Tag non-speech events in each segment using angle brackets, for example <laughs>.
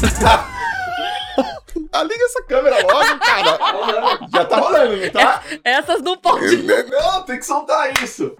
<laughs> Liga essa câmera logo, cara. Já tá rolando, não tá? Essas não podem. <laughs> Não, tem que soltar isso.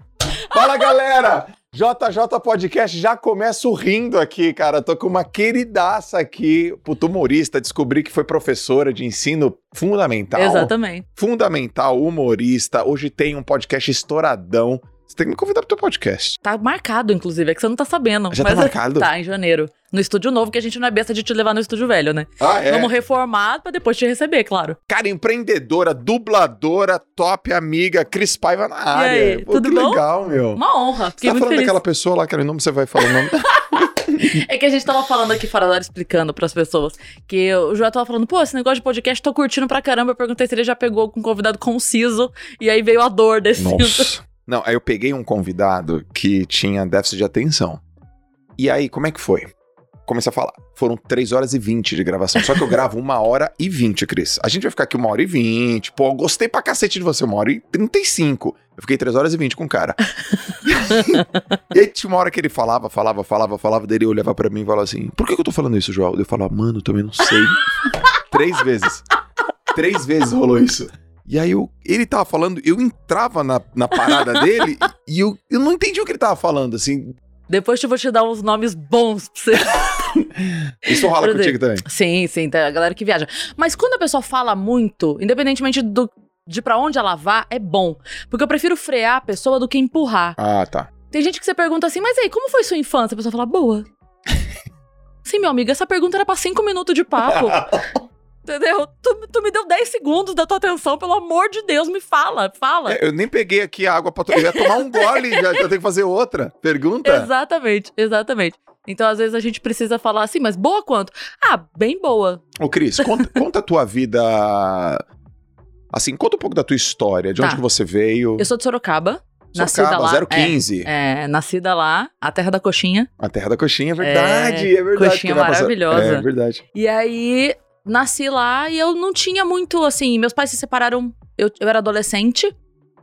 Fala, galera. JJ Podcast já começo rindo aqui, cara. Tô com uma queridaça aqui, puto humorista. Descobri que foi professora de ensino fundamental. Exatamente. Fundamental, humorista. Hoje tem um podcast estouradão. Você tem que me convidar pro teu podcast. Tá marcado, inclusive, é que você não tá sabendo. Já tá mas é- <laughs> marcado? Tá, em janeiro. No estúdio novo, que a gente não é besta de te levar no estúdio velho, né? Ah, é? Vamos reformar pra depois te receber, claro. Cara, empreendedora, dubladora, top amiga, Cris Paiva na área. aí, Pô, tudo que bom? legal, meu. Uma honra. Você tá falando feliz. daquela pessoa lá, cara, o nome você vai falar o nome. <laughs> É que a gente tava falando aqui fora da hora, explicando pras pessoas. Que o João tava falando, pô, esse negócio de podcast, tô curtindo pra caramba. Eu perguntei se ele já pegou com um convidado conciso. E aí veio a dor desse. Nossa. Não, aí eu peguei um convidado que tinha déficit de atenção. E aí, como é que foi? Comecei a falar. Foram 3 horas e 20 de gravação. Só que eu <laughs> gravo uma hora e 20, Cris. A gente vai ficar aqui uma hora e 20. Pô, gostei pra cacete de você, uma hora e 35. Eu fiquei 3 horas e 20 com o cara. <laughs> e aí tinha uma hora que ele falava, falava, falava, falava, dele olhava pra mim e falava assim: Por que, que eu tô falando isso, João? Eu falava, mano, eu também não sei. <laughs> Três vezes. Três vezes rolou isso. E aí eu, ele tava falando, eu entrava na, na parada dele e eu, eu não entendi o que ele tava falando, assim. Depois eu vou te dar uns nomes bons pra você. <laughs> Isso rola Por contigo também. Sim, sim, tá, a galera que viaja. Mas quando a pessoa fala muito, independentemente do, de pra onde ela vá, é bom. Porque eu prefiro frear a pessoa do que empurrar. Ah, tá. Tem gente que você pergunta assim, mas aí, como foi sua infância? A pessoa fala, boa. <laughs> Sim, meu amigo, essa pergunta era pra cinco minutos de papo. <laughs> Entendeu? Tu, tu me deu 10 segundos da tua atenção, pelo amor de Deus, me fala, fala. É, eu nem peguei aqui a água pra to... Eu ia tomar um gole, já eu tenho que fazer outra. Pergunta? Exatamente, exatamente. Então, às vezes, a gente precisa falar assim, mas boa quanto? Ah, bem boa. Ô, Cris, conta, <laughs> conta a tua vida. Assim, conta um pouco da tua história, de onde Tá. que você veio. Eu sou de Sorocaba. nascida Sorocaba, lá. 015. É, é, nascida lá, a terra da coxinha. A terra da coxinha, é verdade, é, verdade. coxinha passar- maravilhosa. É verdade. E aí, nasci lá e eu não tinha muito, assim, meus pais se separaram, eu, eu era adolescente.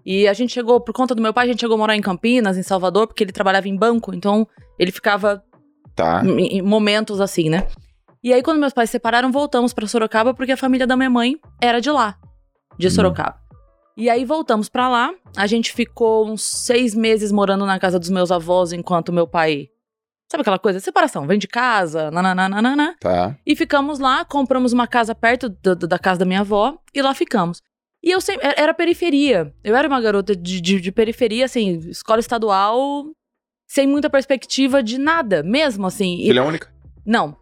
E a gente chegou, por conta do meu pai, a gente chegou a morar em Campinas, em Salvador, porque ele trabalhava em banco, então ele ficava Tá. em, em momentos assim, né? E aí, quando meus pais se separaram, voltamos pra Sorocaba, porque a família da minha mãe era de lá, de Hum. Sorocaba. E aí voltamos pra lá. A gente ficou uns seis meses morando na casa dos meus avós, enquanto meu pai. Sabe aquela coisa? Separação, vem de casa, nananana. Tá. E ficamos lá, compramos uma casa perto do- da casa da minha avó e lá ficamos. E eu sempre. Era periferia. Eu era uma garota de, de, de periferia, assim, escola estadual, sem muita perspectiva de nada, mesmo assim. E- Filha única? não.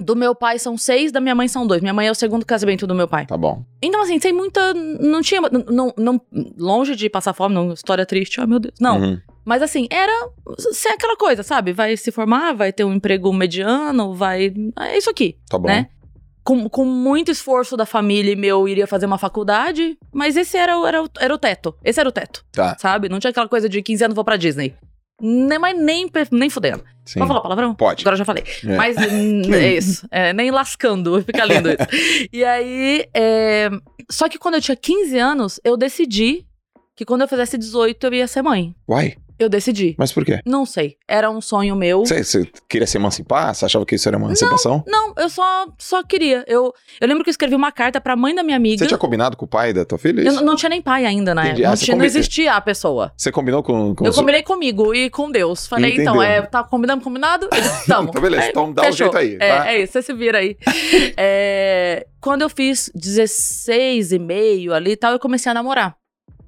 Do meu pai são seis, da minha mãe são dois. Minha mãe é o segundo casamento do meu pai. Tá bom. Então, assim, sem muita. Não tinha. Não, não, longe de passar fome, não, história triste, ai meu Deus. Não. Uhum. Mas assim, era ser aquela coisa, sabe? Vai se formar, vai ter um emprego mediano, vai. É isso aqui, Tá bom. né? Com, com muito esforço da família e meu, iria fazer uma faculdade, mas esse era, o- era, era o teto. Esse era o teto, Tá. sabe? Não tinha aquela coisa de 15 anos vou pra Disney. Nem, mas nem, nem fudendo. Sim. Pode falar palavrão? Pode. Agora já falei. É. Mas <laughs> é isso. É, nem lascando, <laughs> fica lindo isso. E aí, é, só que quando eu tinha 15 anos, eu decidi que quando eu fizesse 18 eu ia ser mãe. Uai, Eu decidi. mas por quê? Não sei. Era um sonho meu. Você, você queria se emancipar? Você achava que isso era emancipação? Não, eu só, só queria. Eu, eu lembro que eu escrevi uma carta pra mãe da minha amiga. Você tinha combinado com o pai da tua filha? Eu isso? n- não tinha nem pai ainda, né? Entendi. Não, Ah, você tinha, não combi- existia a pessoa. Você combinou com, com eu os- combinei comigo e com Deus. Falei, então, Entendeu. é, tá combinando, combinado? <laughs> Tamo. Então, beleza, então dá um fechou. jeito aí, É, tá? é isso, você se vira aí. <laughs> É, quando eu fiz 16 e meio ali e tal, eu comecei a namorar.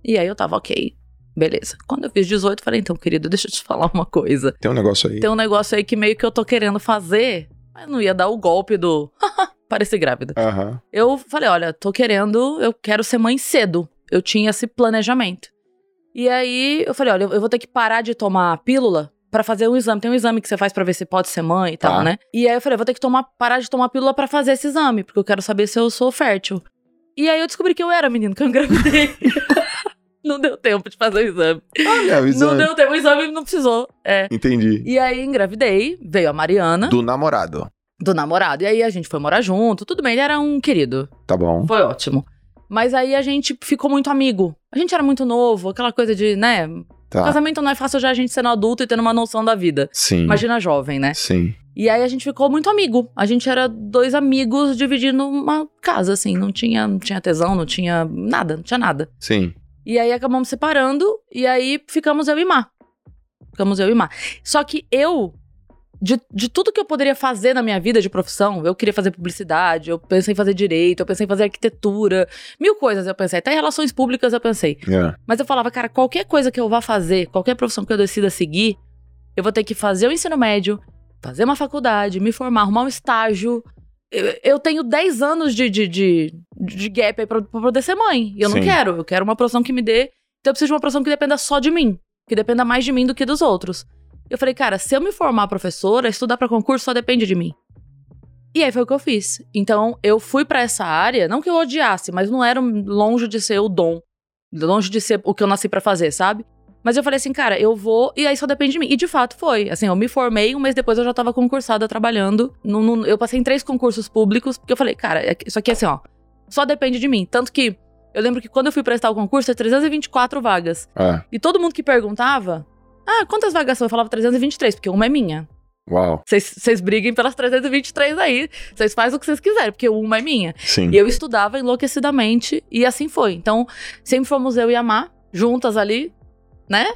E aí eu tava, ok, beleza. Quando eu fiz 18, eu falei, então, querido, <laughs> deixa eu te falar uma coisa. Tem um negócio aí. Tem um negócio aí que meio que eu tô querendo fazer, mas não ia dar o golpe do <laughs> parecer grávida. Aham. Eu falei, olha, tô querendo, eu quero ser mãe cedo. Eu tinha esse planejamento. E aí eu falei, olha, eu vou ter que parar de tomar a pílula pra fazer um exame. Tem um exame que você faz pra ver se pode ser mãe e Tá. tal, né? E aí eu falei, eu vou ter que tomar, parar de tomar a pílula pra fazer esse exame, porque eu quero saber se eu sou fértil. E aí eu descobri que eu era menino, que eu engravidei. <laughs> não deu tempo de fazer o exame. Olha, o Não exame. deu tempo, o exame não precisou. É. Entendi. E aí engravidei, veio a Mariana, do... Do namorado. namorado. E aí a gente foi morar junto, tudo bem, ele era um querido. Tá bom. Foi ótimo. Mas aí a gente ficou muito amigo. A gente era muito novo, aquela coisa de, né? Tá. Casamento não é fácil já a gente sendo adulto e tendo uma noção da vida. Sim. Imagina jovem, né? Sim. E aí a gente ficou muito amigo. A gente era dois amigos dividindo uma casa, assim. Não tinha, não tinha tesão, não tinha nada, não tinha nada. Sim. E aí acabamos separando, e aí ficamos eu e Má. Ficamos eu e Má. Só que eu, de, de tudo que eu poderia fazer na minha vida de profissão, eu queria fazer publicidade, eu pensei em fazer direito, eu pensei em fazer arquitetura, mil coisas eu pensei. Até em relações públicas eu pensei. É. Mas eu falava, cara, qualquer coisa que eu vá fazer, qualquer profissão que eu decida seguir, eu vou ter que fazer o ensino médio, fazer uma faculdade, me formar, arrumar um estágio. Eu, tenho 10 anos de, de, de, de gap aí pra, pra poder ser mãe. E eu não Sim. quero. Eu quero uma profissão que me dê. Então eu preciso de uma profissão que dependa só de mim. Que dependa mais de mim do que dos outros. Eu falei, cara, se eu me formar professora, estudar pra concurso só depende de mim. E aí foi o que eu fiz. Então eu fui pra essa área, não que eu odiasse, mas não era longe de ser o dom. Longe de ser o que eu nasci pra fazer, sabe? Mas eu falei assim, cara, eu vou. E aí só depende de mim. E de fato foi. Assim, eu me formei, um mês depois eu já tava concursada trabalhando. No, no- eu passei em três concursos públicos, porque eu falei, cara, é isso aqui é assim, ó. Só depende de mim. Tanto que eu lembro que quando eu fui prestar o concurso, é 324 vagas. É. E todo mundo que perguntava, ah, quantas vagas são? Eu falava 323, porque uma é minha. Uau. Vocês vocês briguem pelas 323 aí. Vocês fazem o que vocês quiserem, porque uma é minha. Sim. E eu estudava enlouquecidamente e assim foi. Então, sempre fomos eu e a Má, juntas ali, né?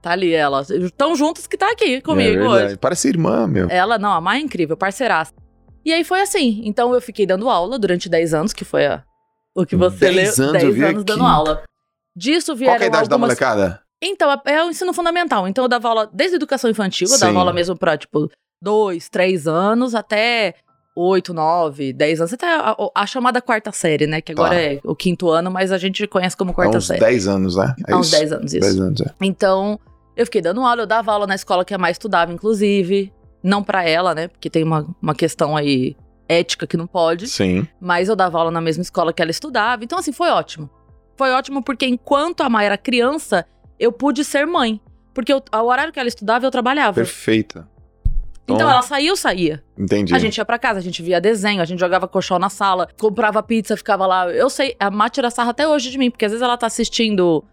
Tá ali ela. Tão juntas que tá aqui comigo É hoje. Parece irmã, meu. Ela, não, a Má é incrível, parceiraça. E aí foi assim. Então eu fiquei dando aula durante 10 anos, que foi a, o que você 10 leu. anos, eu 10 vi anos aqui. dando aula. Disso vieram Qual é a idade da algumas... molecada? Então, é é o ensino fundamental. Então, eu dava aula desde educação infantil, eu Sim. dava aula mesmo pra, tipo, dois, três anos, até oito, nove, dez anos. Até a, a chamada quarta série, né? Que agora Tá. é o quinto ano, mas a gente conhece como Há quarta uns série. 10 anos, né? É Há uns isso? 10 anos, isso. 10 anos, é. Então, eu fiquei dando aula, eu dava aula na escola que a mais estudava, inclusive. Não pra ela, né? Porque tem uma, uma questão aí ética que não pode. Sim. Mas eu dava aula na mesma escola que ela estudava. Então, assim, foi ótimo. Foi ótimo porque enquanto a Maia era criança, eu pude ser mãe. Porque eu, ao horário que ela estudava, eu trabalhava. Perfeita. Então, ela saía, eu saía. Entendi. A gente ia pra casa, a gente via desenho, a gente jogava colchão na sala, comprava pizza, ficava lá. Eu sei, a Má tira sarra até hoje de mim, porque às vezes ela tá assistindo.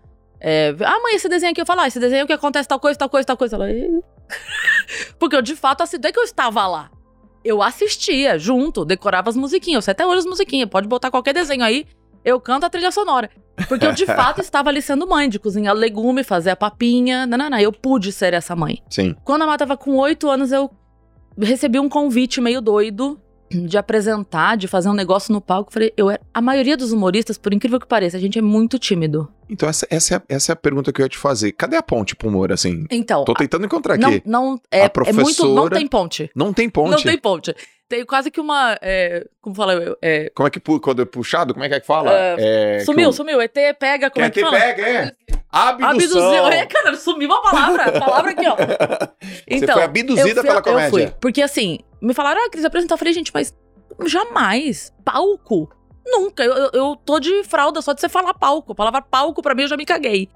É, ah, mãe, esse desenho aqui, eu falo, ah, esse desenho que acontece tal coisa, tal coisa, tal coisa. Ela. <laughs> Porque eu, de fato, assim, não é que eu estava lá. Eu assistia junto, decorava as musiquinhas. Eu sei até hoje as musiquinhas. Pode botar qualquer desenho aí, eu canto a trilha sonora. Porque eu, de <laughs> fato, estava ali sendo mãe, de cozinhar legume, fazer a papinha. Nanana, eu pude ser essa mãe. Sim. Quando a Má tava com oito anos, eu recebi um convite meio doido de apresentar, de fazer um negócio no palco. Falei, eu era... A maioria dos humoristas, por incrível que pareça, a gente é muito tímido. Então, essa, essa, é, a- essa é a pergunta que eu ia te fazer. Cadê a ponte pro humor, assim? Então, Tô tentando encontrar não, aqui. não é, A é muito. Não professora- tem ponte. Não tem ponte. Não tem ponte. Tem quase que uma. é, como fala? eu, É, Como é que, quando é puxado, como é que é que fala? É, É, sumiu, que sumiu. ET pega, como é Quem que te fala? pega, é. Abdução. Abduziu. É, cara, sumiu a palavra. A <laughs> palavra aqui, ó. Você foi abduzida eu fui- pela Eu comédia. fui. Porque assim, me falaram, ah, Cris, apresentar. Eu falei, gente, mas jamais. Palco? Nunca. Eu, eu, eu tô de fralda só de você falar palco. A palavra palco, pra mim, eu já me caguei.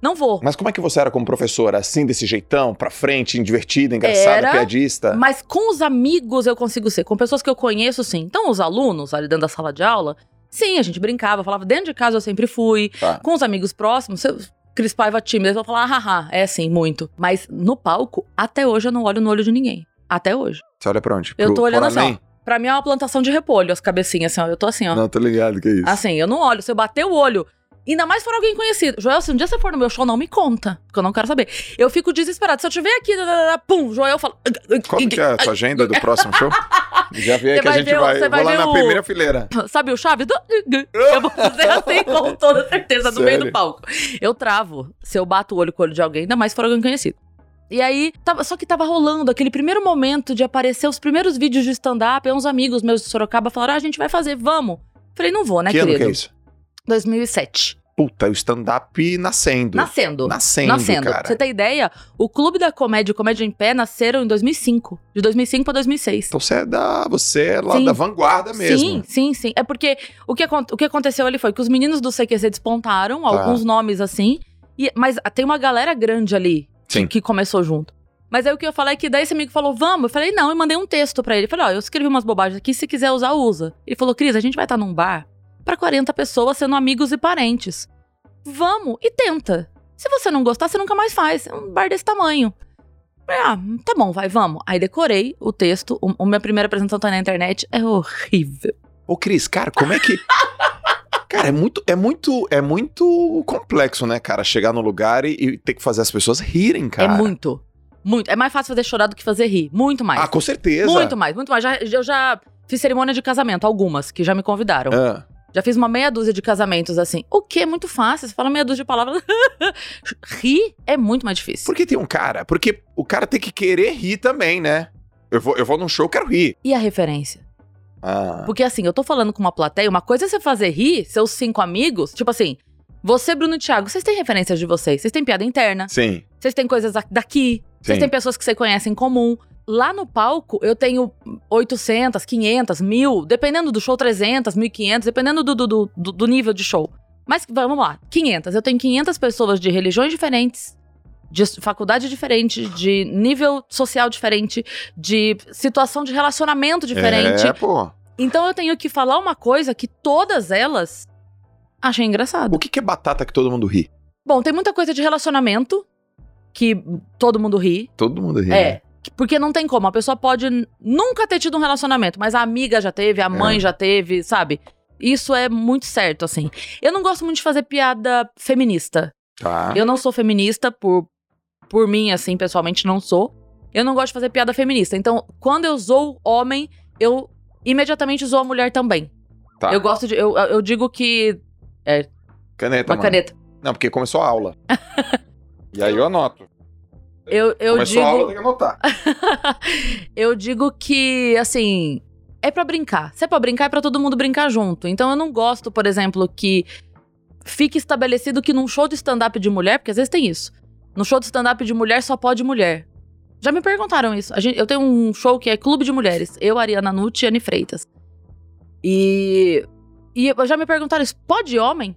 Não vou. Mas como é que você era como professora? Assim, desse jeitão, pra frente, divertida, engraçada, Era, piadista? Mas com os amigos eu consigo ser. Com pessoas que eu conheço, sim. Então, os alunos ali dentro da sala de aula, sim, a gente brincava, falava, dentro de casa eu sempre fui. Tá. Com os amigos próximos, eu- Cris Paiva tímida, eles vão falar, haha, é sim, muito. Mas no palco, até hoje eu não olho no olho de ninguém. Até hoje. Você olha pra onde? Eu Pro- tô olhando assim, ó. Pra mim é uma plantação de repolho, as cabecinhas, assim, ó. Eu tô assim, ó. Não, tô ligado que é isso. Assim, eu não olho. Se eu bater o olho, ainda mais for alguém conhecido. Joel, se um dia você for no meu show, não me conta, porque eu não quero saber. Eu fico desesperado. Se eu tiver aqui, pum, Joel fala. Qual que é a tua agenda do próximo show? <laughs> Já Você que a vai gente ver vai. você Eu vai vou lá na o- primeira fileira. Sabe o Chaves? Eu vou fazer assim com <laughs> toda certeza no meio do palco. Eu travo se eu bato o olho com o olho de alguém, ainda mais se for alguém conhecido. E aí, tava, só que tava rolando aquele primeiro momento de aparecer os primeiros vídeos de stand-up. Aí uns amigos meus de Sorocaba falaram: ah, a gente vai fazer, vamos. Falei, não vou, né, que ano querido? que é isso? 2007. Puta, o stand-up nascendo. Nascendo. Nascendo, Nascendo. Pra cara. você ter ideia, o Clube da Comédia e Comédia em Pé nasceram em 2005. De 2005 pra 2006. Então você é da, você é lá Sim. da vanguarda mesmo. Sim, sim, sim. É porque o que, o que aconteceu ali foi que os meninos do CQC despontaram, alguns nomes assim. E, mas tem uma galera grande ali Sim. que começou junto. Mas aí o que eu falei é que daí esse amigo falou, vamos. Eu falei, não, eu mandei um texto pra ele. Eu falei, ó, eu escrevi umas bobagens aqui, se quiser usar, usa. Ele falou, Cris, a gente vai estar num bar pra 40 pessoas sendo amigos e parentes. Vamos e tenta. Se você não gostar, você nunca mais faz. É um bar desse tamanho. Ah, tá bom, vai, vamos. Aí decorei o texto. O, a minha primeira apresentação tá na internet. É horrível. Ô, Cris, cara, como é que. <laughs> Cara, é muito, é muito, é muito complexo, né, cara? Chegar no lugar e, e ter que fazer as pessoas rirem, cara. É muito. Muito. É mais fácil fazer chorar do que fazer rir. Muito mais. Ah, com certeza. Muito mais, muito mais. Já, eu já fiz cerimônia de casamento, algumas, que já me convidaram. Ah, Já fiz uma meia dúzia de casamentos assim. O que é muito fácil. Você fala meia dúzia de palavras. <laughs> rir é muito mais difícil. por que tem um cara? Porque o cara tem que querer rir também, né? Eu vou, eu vou num show, eu quero rir. E a referência? Ah, Porque assim, eu tô falando com uma plateia, uma coisa é você fazer rir seus cinco amigos. Tipo assim, você, Bruno e Thiago, vocês têm referências de vocês. Vocês têm piada interna. sim. Vocês têm coisas daqui. Vocês Sim. têm pessoas que você conhece em comum. Lá no palco, eu tenho 800, 500, 1000, dependendo do show, 300, 1500, dependendo do, do, do, do- nível de show. Mas vamos lá, 500. Eu tenho 500 pessoas de religiões diferentes, de faculdade diferente, de nível social diferente, de situação de relacionamento diferente. É, pô. Então eu tenho que falar uma coisa que todas elas acham engraçado. O que, que é batata que todo mundo ri? Bom, tem muita coisa de relacionamento que todo mundo ri. Todo mundo ri. É. né? Porque não tem como. A pessoa pode nunca ter tido um relacionamento, mas a amiga já teve, a mãe É. já teve, sabe? Isso é muito certo, assim. Eu não gosto muito de fazer piada feminista. Tá. Eu não sou feminista por, por mim, assim, pessoalmente não sou. Eu não gosto de fazer piada feminista. Então, quando eu zoo homem, eu imediatamente zoo a mulher também. Tá. Eu gosto de. Eu, eu digo que. Caneta, Uma mano. caneta. Não, porque começou a aula. <laughs> e aí eu anoto. Eu, eu começou digo. a aula, tem que anotar. <laughs> eu digo que, assim, é pra brincar. Se é pra brincar, é pra todo mundo brincar junto. Então eu não gosto, por exemplo, que fique estabelecido que num show de stand-up de mulher, porque às vezes tem isso. No show de stand-up de mulher só pode mulher. Já me perguntaram isso. Gente- eu tenho um show que é Clube de Mulheres. Eu, Ariana Nutti e Anne Freitas. E, e já me perguntaram isso. Pode homem?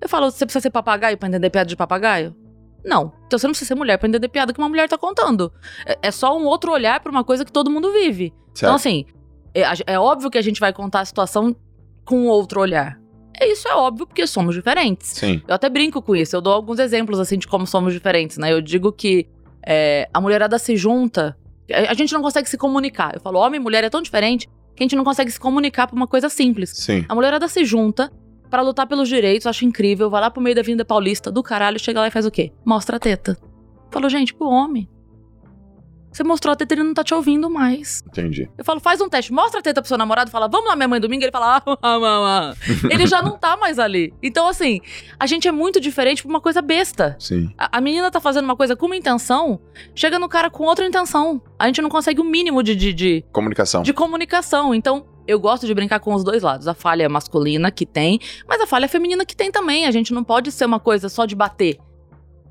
Eu falo, você precisa ser papagaio pra entender piada de papagaio? Não. Então você não precisa ser mulher pra entender piada que uma mulher tá contando. É, é só um outro olhar pra uma coisa que todo mundo vive. Então, Certo. assim, é, é óbvio que a gente vai contar a situação com outro olhar. É isso é óbvio porque somos diferentes. Sim. Eu até brinco com isso. Eu dou alguns exemplos, assim, de como somos diferentes, né? Eu digo que é, a mulherada se junta. A, a gente não consegue se comunicar. Eu falo, homem e mulher é tão diferente que a gente não consegue se comunicar por uma coisa simples. Sim. A mulherada se junta pra lutar pelos direitos, acho incrível. Vai lá pro meio da Vinda Paulista do caralho, chega lá e faz o quê? Mostra a teta. Falou, gente, pro homem. Você mostrou a teta, ele não tá te ouvindo mais. Entendi. Eu falo, faz um teste, mostra a teta pro seu namorado, fala, vamos lá, minha mãe domingo. Ele fala, ah, ah, ah, ah. <laughs> Ele já não tá mais ali. Então, assim, a gente é muito diferente por uma coisa besta. Sim. A, a menina tá fazendo uma coisa com uma intenção, chega no cara com outra intenção. A gente não consegue o mínimo de, de, de, Comunicação. de comunicação. Então, eu gosto de brincar com os dois lados. A falha masculina que tem, mas a falha feminina que tem também. A gente não pode ser uma coisa só de bater.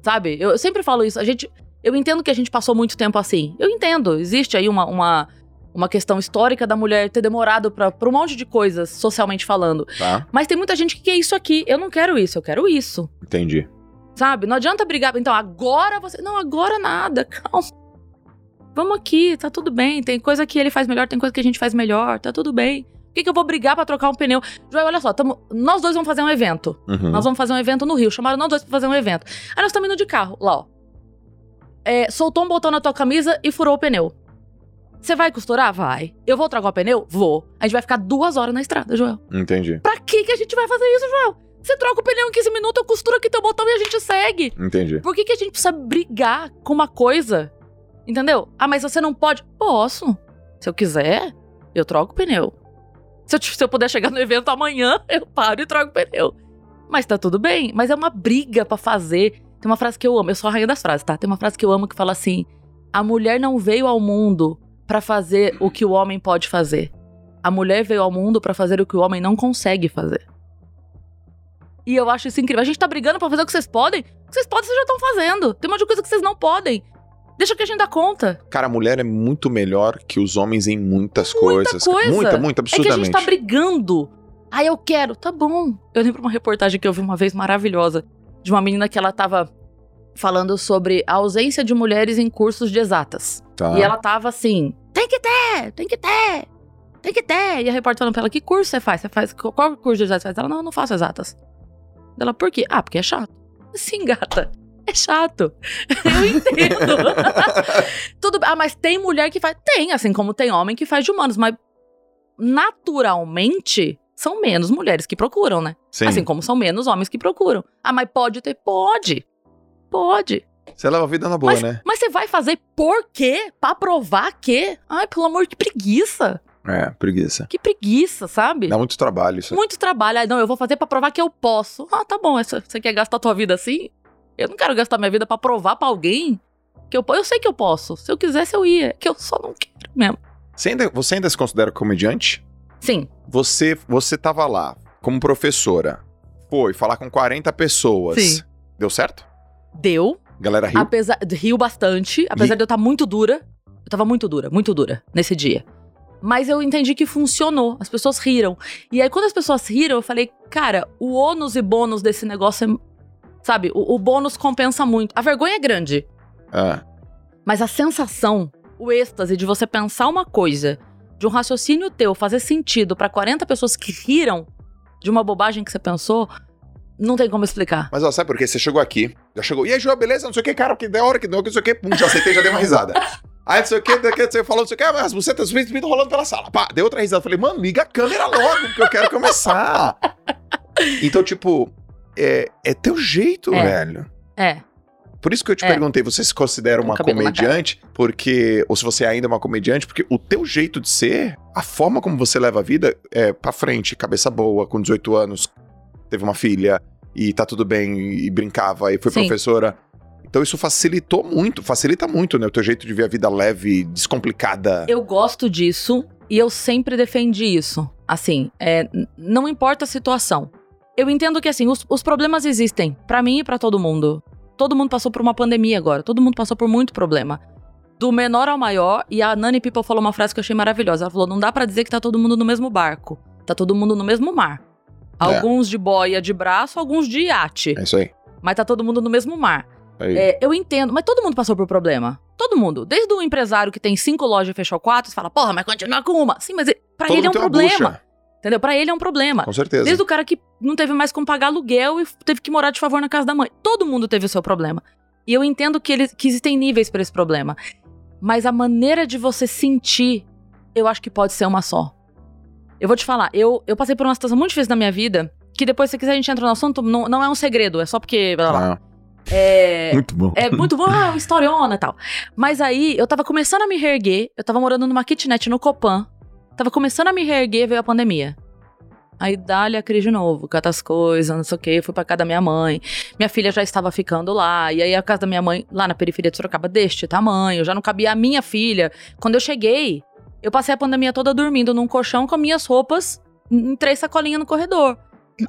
Sabe? Eu, eu sempre falo isso. A gente. Eu entendo que a gente passou muito tempo assim. Eu entendo. Existe aí uma, uma, uma questão histórica da mulher ter demorado pra, pra um monte de coisas, socialmente falando. Tá? Mas tem muita gente que quer isso aqui. Eu não quero isso, eu quero isso. Entendi. Sabe? Não adianta brigar. Então, agora você. Não, agora nada. <laughs> Calma. Vamos aqui, tá tudo bem. Tem coisa que ele faz melhor, tem coisa que a gente faz melhor, tá tudo bem. Por que, que eu vou brigar pra trocar um pneu? Joel, olha só, tamo- nós dois vamos fazer um evento. Uhum. Nós vamos fazer um evento no Rio. Chamaram nós dois pra fazer um evento. Aí nós estamos indo de carro, lá, ó. É, soltou um botão na tua camisa e furou o pneu. Você vai costurar? Vai. Eu vou trocar o pneu? Vou. A gente vai ficar duas horas na estrada, Joel. Entendi. Pra que, que a gente vai fazer isso, Joel? Você troca o pneu em 15 minutos, eu costuro aqui teu botão e a gente segue. Entendi. Por que, que a gente precisa brigar com uma coisa? Entendeu? Ah, mas você não pode? Posso. Se eu quiser, eu troco o pneu. Se eu, se eu puder chegar no evento amanhã, <laughs> eu paro e troco o pneu. Mas tá tudo bem. Mas é uma briga pra fazer. Tem uma frase que eu amo. Eu sou a rainha das frases, tá? Tem uma frase que eu amo que fala assim: A mulher não veio ao mundo pra fazer o que o homem pode fazer. A mulher veio ao mundo pra fazer o que o homem não consegue fazer. E eu acho isso incrível. A gente tá brigando pra fazer o que vocês podem. O que vocês podem, vocês já estão fazendo. Tem um monte de coisa que vocês não podem. Deixa que a gente dá conta. Cara, a mulher é muito melhor que os homens em muitas Muita coisas. coisa. Muita, muita, É que a gente absurdamente. tá brigando. Ah, eu quero. Tá bom. Eu lembro uma reportagem que eu vi uma vez maravilhosa de uma menina que ela tava falando sobre a ausência de mulheres em cursos de exatas. Tá. E ela tava assim: tem que ter, tem que ter, tem que ter. E a repórter falando pra ela: que curso você faz? Você faz qual curso de exatas você faz? Ela: não, eu não faço exatas. Ela: por quê? Ah, porque é chato. Sim, gata. É chato. <laughs> Eu entendo. <laughs> Tudo Ah, mas tem mulher que faz. Tem, assim como tem homem que faz de humanos, mas naturalmente são menos mulheres que procuram, né? Sim. Assim como são menos homens que procuram. Ah, mas pode ter? Pode. Pode. Você leva a vida na boa, mas, né? mas você vai fazer por quê? Pra provar que? Ai, pelo amor de preguiça. É, preguiça. Que preguiça, sabe? Dá muito trabalho isso. Muito trabalho. Ah, não, eu vou fazer pra provar que eu posso. Ah, tá bom. essa- Você quer gastar a tua vida assim? Eu não quero gastar minha vida pra provar pra alguém que eu, eu sei que eu posso. Se eu quisesse, eu ia. Que eu só não quero mesmo. Você ainda, você ainda se considera comediante? Sim. Você, você tava lá como professora, foi falar com 40 pessoas. Sim. Deu certo? Deu. Galera riu? Apesar. Riu bastante. Apesar Ri- de eu estar muito dura. Eu tava muito dura, muito dura nesse dia. Mas eu entendi que funcionou. As pessoas riram. E aí, quando as pessoas riram, eu falei, cara, o ônus e bônus desse negócio é. Sabe, o, o bônus compensa muito. A vergonha é grande. Ah, Mas a sensação, o êxtase de você pensar uma coisa, de um raciocínio teu fazer sentido pra 40 pessoas que riram de uma bobagem que você pensou, não tem como explicar. Mas ó, sabe por quê? Você chegou aqui, já chegou. E aí, João, beleza? Não sei o que, cara, que da hora que deu, que não sei o que, pum, já aceitei, já dei uma risada. <laughs> Aí, não sei o que, daqui, você falou, não sei o que, mas as bucetas estão rolando pela sala. Pá, deu outra risada. Falei, mano, liga a câmera logo, porque eu quero começar. <laughs> Então, tipo, é, é teu jeito, É. velho. É. Por isso que eu te É. perguntei, você se considera uma comediante? Porque. Ou se você ainda é uma comediante, porque o teu jeito de ser, a forma como você leva a vida é pra frente, cabeça boa, com 18 anos, teve uma filha e tá tudo bem, e brincava, e foi Sim. professora. Então isso facilitou muito, facilita muito, né? O teu jeito de ver a vida leve, descomplicada. Eu gosto disso e eu sempre defendi isso. Assim, é, não importa a situação. Eu entendo que, assim, os, os problemas existem pra mim e pra todo mundo. Todo mundo passou por uma pandemia agora. Todo mundo passou por muito problema. Do menor ao maior. E a Nani People falou uma frase que eu achei maravilhosa. Ela falou: não dá pra dizer que tá todo mundo no mesmo barco. Tá todo mundo no mesmo mar. Alguns de boia de braço, alguns de iate. É isso aí. Mas tá todo mundo no mesmo mar. Aí. É, eu entendo, mas todo mundo passou por problema. Todo mundo. Desde o empresário que tem cinco lojas e fechou quatro, você fala, porra, mas continua com uma. Sim, mas e- pra Todo ele é um problema. Entendeu? Pra ele é um problema. Com certeza. Desde o cara que não teve mais como pagar aluguel e teve que morar de favor na casa da mãe. Todo mundo teve o seu problema. E eu entendo que, ele, que existem níveis pra esse problema. Mas a maneira de você sentir, eu acho que pode ser uma só. Eu vou te falar, eu, eu passei por uma situação muito difícil na minha vida, que depois, se quiser, a gente entra no assunto, não, não é um segredo, é só porque. blá, blá. Ah, É. <laughs> muito bom. É muito bom, ah, historiona e tal. Mas aí, eu tava começando a me reerguer, eu tava morando numa kitnet no Copan, tava começando a me reerguer, veio a pandemia. Aí dá-lhe a crise de novo, cata as coisas, não sei o quê, fui pra casa da minha mãe. Minha filha já estava ficando lá, e aí a casa da minha mãe, lá na periferia de Sorocaba, deste tamanho, já não cabia a minha filha. Quando eu cheguei, eu passei a pandemia toda dormindo num colchão com minhas roupas em três sacolinhas no corredor.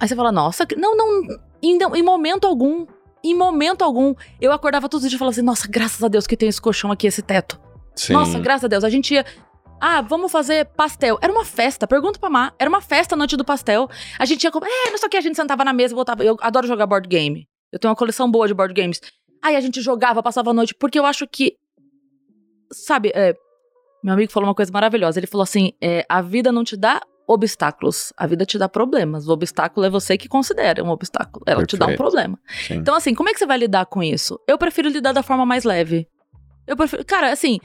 Aí você fala, nossa, não, não, em, em momento algum, em momento algum, eu acordava todos os dias e falava assim, nossa, graças a Deus que tem esse colchão aqui, esse teto. Sim. Nossa, graças a Deus. A gente ia. Ah, vamos fazer pastel. Era uma festa, pergunta pra Má. Era uma festa a noite do pastel. A gente ia. É, não sei o que, a gente sentava na mesa e voltava. Eu adoro jogar board game. Eu tenho uma coleção boa de board games. Aí a gente jogava, passava a noite, porque eu acho que. Sabe, é, meu amigo falou uma coisa maravilhosa. Ele falou assim: é, a vida não te dá obstáculos, a vida te dá problemas. O obstáculo é você que considera um obstáculo. Ela te dá um Perfeito. problema. Sim. Então, assim, como é que você vai lidar com isso? Eu prefiro lidar da forma mais leve. Eu prefiro. Cara, assim,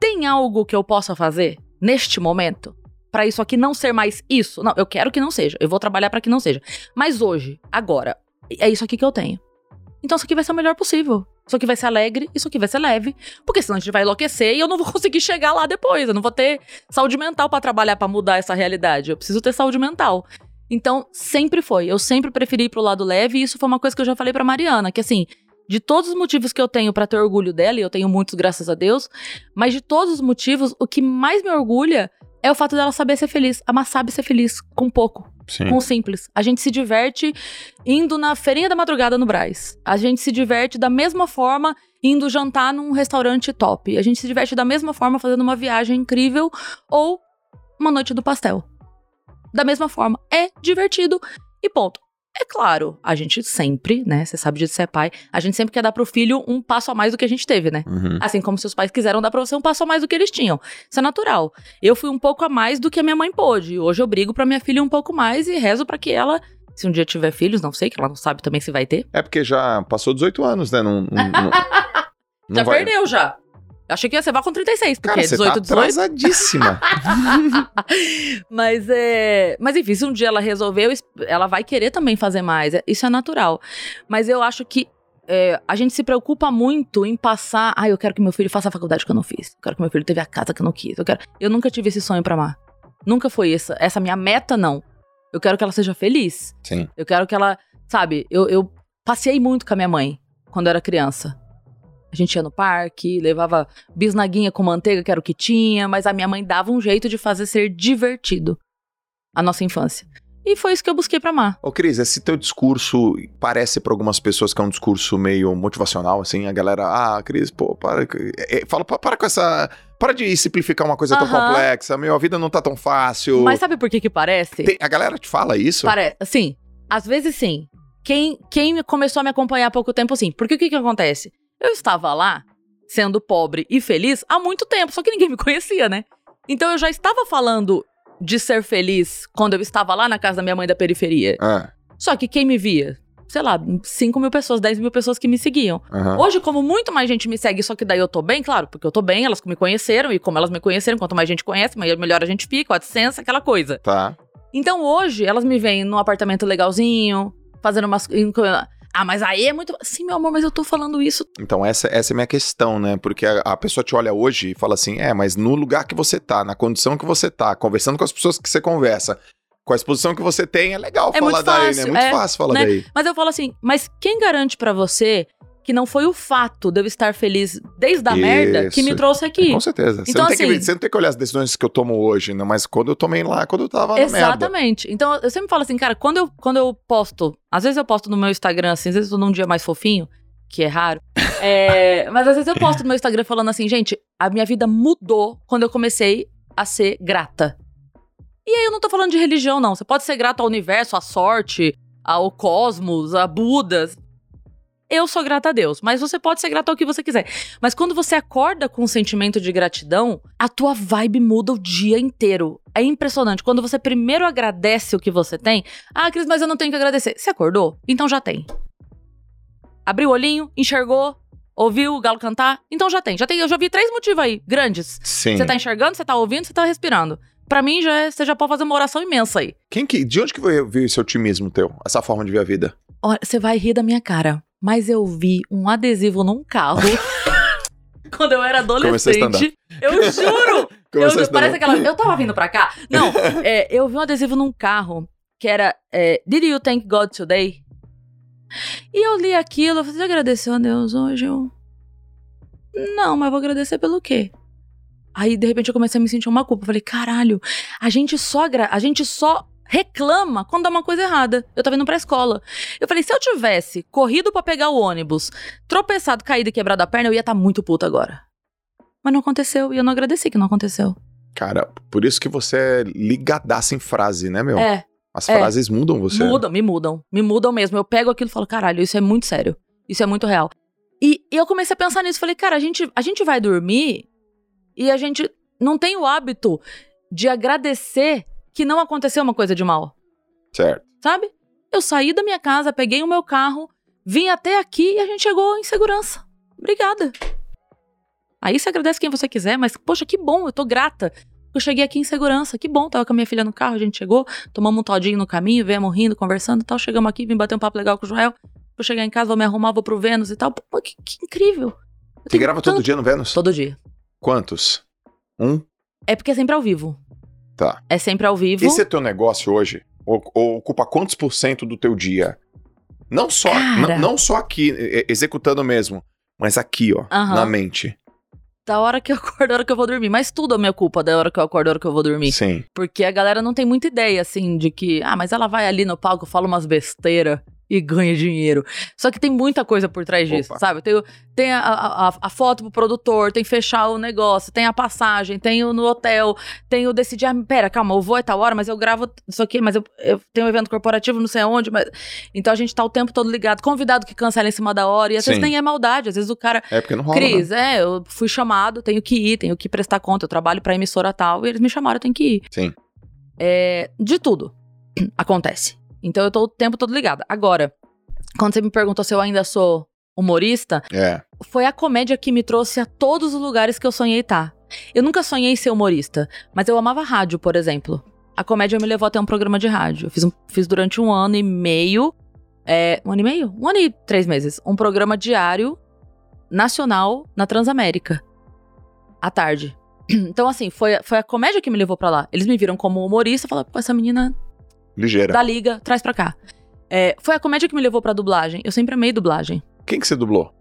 tem algo que eu possa fazer neste momento pra isso aqui não ser mais isso? Não, eu quero que não seja. Eu vou trabalhar pra que não seja. Mas hoje, agora, é isso aqui que eu tenho. Então isso aqui vai ser o melhor possível. Isso aqui vai ser alegre, isso aqui vai ser leve. Porque senão a gente vai enlouquecer e eu não vou <laughs> conseguir chegar lá depois. Eu não vou ter saúde mental pra trabalhar pra mudar essa realidade. Eu preciso ter saúde mental. Então, sempre foi. Eu sempre preferi ir pro lado leve e isso foi uma coisa que eu já falei pra Mariana, que assim, de todos os motivos que eu tenho pra ter orgulho dela, e eu tenho muitos, graças a Deus, mas de todos os motivos, o que mais me orgulha é o fato dela saber ser feliz. A Má sabe ser feliz com pouco Sim. com o simples. A gente se diverte indo na feirinha da madrugada no Braz. A gente se diverte da mesma forma indo jantar num restaurante top. A gente se diverte da mesma forma fazendo uma viagem incrível ou uma noite do pastel. Da mesma forma, é divertido e ponto. É claro, a gente sempre, né? Você sabe disso, você é pai. A gente sempre quer dar pro filho um passo a mais do que a gente teve, né? Uhum. Assim como seus pais quiseram dar pra você um passo a mais do que eles tinham. Isso é natural. Eu fui um pouco a mais do que a minha mãe pôde. Hoje eu brigo pra minha filha um pouco mais e rezo pra que ela Se um dia tiver filhos, não sei, que ela não sabe também se vai ter. É porque já passou 18 anos, né? Não, não- não <laughs> já vai- perdeu, já. Eu achei que ia ser vá com 36, porque Cara, você 18, tá 18. atrasadíssima. <laughs> mas é. Mas enfim, se um dia ela resolveu, es- ela vai querer também fazer mais. é- Isso é natural. Mas eu acho que é, a gente se preocupa muito em passar. Ah, eu quero que meu filho faça a faculdade que eu não fiz. Eu quero que meu filho teve a casa que eu não quis. Eu, quero... eu nunca tive esse sonho pra amar. Nunca foi essa, essa minha meta, não. Eu quero que ela seja feliz. Sim. Eu quero que ela. Sabe, eu, eu passei muito com a minha mãe quando eu era criança. A gente ia no parque, levava bisnaguinha com manteiga, que era o que tinha, mas a minha mãe dava um jeito de fazer ser divertido a nossa infância. E foi isso que eu busquei pra amar. Ô, Cris, esse teu discurso parece pra algumas pessoas que é um discurso meio motivacional, assim, a galera, ah, Cris, pô, para, é, fala, pa- para com essa, para de simplificar uma coisa tão Aham. complexa, meu, a vida não tá tão fácil. Mas sabe por que que parece? Tem- a galera te fala isso? Parece, assim, às vezes sim. Quem, quem começou a me acompanhar há pouco tempo, sim. Porque o que que acontece? Eu estava lá, sendo pobre e feliz, há muito tempo, só que ninguém me conhecia, né? Então eu já estava falando de ser feliz quando eu estava lá na casa da minha mãe da periferia. Ah, Só que quem me via? Sei lá, 5 mil pessoas, 10 mil pessoas que me seguiam. aham. Hoje, como muito mais gente me segue, só que daí eu tô bem, claro, porque eu tô bem, elas me conheceram, e como elas me conheceram, quanto mais gente conhece, melhor a gente fica, o AdSense, aquela coisa. Tá. Então hoje elas me veem num apartamento legalzinho, fazendo umas. Ah, mas aí é muito. Sim, meu amor, mas eu tô falando isso. Então, essa, essa é a minha questão, né? Porque a, a pessoa te olha hoje e fala assim: é, mas no lugar que você tá, na condição que você tá, conversando com as pessoas que você conversa, com a exposição que você tem, é legal É falar daí, né? fácil, É muito é, fácil falar né? daí. Mas eu falo assim, mas quem garante pra você que não foi o fato de eu estar feliz desde a merda que me trouxe aqui? Com certeza. você, Então, não tem que, assim- você não tem que olhar as decisões que eu tomo hoje, né? Mas quando eu tomei lá, quando eu tava na merda. Exatamente. Então eu sempre falo assim, cara, quando eu, quando eu posto, às vezes eu posto no meu Instagram, assim, às vezes eu tô num dia mais fofinho, que é raro. <laughs> é, mas às vezes eu posto no meu Instagram falando assim, gente, a minha vida mudou quando eu comecei a ser grata. E aí eu não tô falando de religião, não. Você pode ser grato ao universo, à sorte, ao cosmos, a Budas. Eu sou grata a Deus, mas você pode ser grato ao que você quiser. Mas quando você acorda com um sentimento de gratidão, a tua vibe muda o dia inteiro. É impressionante. Quando você primeiro agradece o que você tem, ah, Cris, mas eu não tenho que agradecer. Você acordou? Então já tem. Abriu o olhinho, enxergou, ouviu o galo cantar? Então já tem. Já tem. Eu já vi três motivos aí, grandes. Sim. Você tá enxergando, você tá ouvindo, você tá respirando. Pra mim, já é, você já pode fazer uma oração imensa aí. Quem que, de onde que veio esse otimismo teu? Essa forma de ver a vida? Olha, você vai rir da minha cara, mas eu vi um adesivo num carro <laughs> quando eu era adolescente. Eu juro! <laughs> Eu, vocês parece aquela. Eu tava vindo pra cá. Não, <laughs> é, eu vi um adesivo num carro que era é, Did you thank God today? E eu li aquilo, eu falei, você agradeceu a Deus hoje? Eu. Não, mas vou agradecer pelo quê? Aí, de repente, eu comecei a me sentir uma culpa. Eu falei, caralho, a gente só, a gente só reclama quando dá uma coisa errada. Eu tava indo pra escola. Eu falei, se eu tivesse corrido pra pegar o ônibus, tropeçado, caído e quebrado a perna, eu ia estar muito puta agora. Mas não aconteceu, e eu não agradeci que não aconteceu. Cara, por isso que você é ligadaça em frase, né, meu? É, As é. frases mudam você. mudam, me mudam. Me mudam mesmo. Eu pego aquilo e falo, caralho, isso é muito sério. Isso é muito real. E, e eu comecei a pensar nisso. Falei, cara, a gente, a gente vai dormir e a gente não tem o hábito de agradecer que não aconteceu uma coisa de mal. Certo. Sabe? Eu saí da minha casa, peguei o meu carro, vim até aqui e a gente chegou em segurança. Obrigada. Aí você agradece quem você quiser, mas, poxa, que bom, eu tô grata. Eu cheguei aqui em segurança, que bom, tava com a minha filha no carro, a gente chegou, tomamos um todinho no caminho, viemos rindo, conversando e tal, chegamos aqui, vim bater um papo legal com o Joel, vou chegar em casa, vou me arrumar, vou pro Vênus e tal. Pô, que, que incrível. Eu Você grava todo tanto- dia no Vênus? Todo dia. Quantos? Um? É porque é sempre ao vivo. Tá. É sempre ao vivo. Esse é teu negócio hoje? O- o- ocupa quantos por cento do teu dia? Não só, não, não só aqui, executando mesmo, mas aqui, ó, na mente. Da hora que eu <laughs> acordo, da hora que eu vou dormir. Mas tudo é minha culpa da hora que eu acordo, da hora que eu vou dormir. Sim. Porque a galera não tem muita ideia, assim, de que, ah, mas ela vai ali no palco, fala umas besteiras e ganha dinheiro. Só que tem muita coisa por trás disso, Opa. sabe? Tem, tem a, a, a- a foto pro produtor, tem fechar o negócio, tem a passagem, tem o no hotel, tem o decidir, ah, pera, calma, eu vou é tal hora, mas eu gravo isso aqui, mas eu, eu tenho um evento corporativo, não sei aonde, mas... Então a gente tá o tempo todo ligado, convidado que cancela em cima da hora, e às vezes Sim. nem é maldade, às vezes o cara, É porque não rola. Cris, né? é, eu fui chamado, tenho que ir, tenho que prestar conta, eu trabalho pra emissora tal, e eles me chamaram, eu tenho que ir. Sim. É, de tudo acontece. Então eu tô o tempo todo ligada. Agora, quando você me perguntou se eu ainda sou humorista, É. foi a comédia que me trouxe a todos os lugares que eu sonhei estar. Eu nunca sonhei ser humorista, mas eu amava rádio, por exemplo. A comédia me levou até um programa de rádio. Eu fiz, um- fiz durante um ano e meio. é, um ano e meio? Um ano e três meses. Um programa diário nacional na Transamérica. À tarde. <clears throat> Então, assim, foi, foi a comédia que me levou pra lá. Eles me viram como humorista e falaram, pô, essa menina Ligeira. da liga, traz pra cá. É, foi a comédia que me levou pra dublagem. Eu sempre amei dublagem. Quem que você dublou?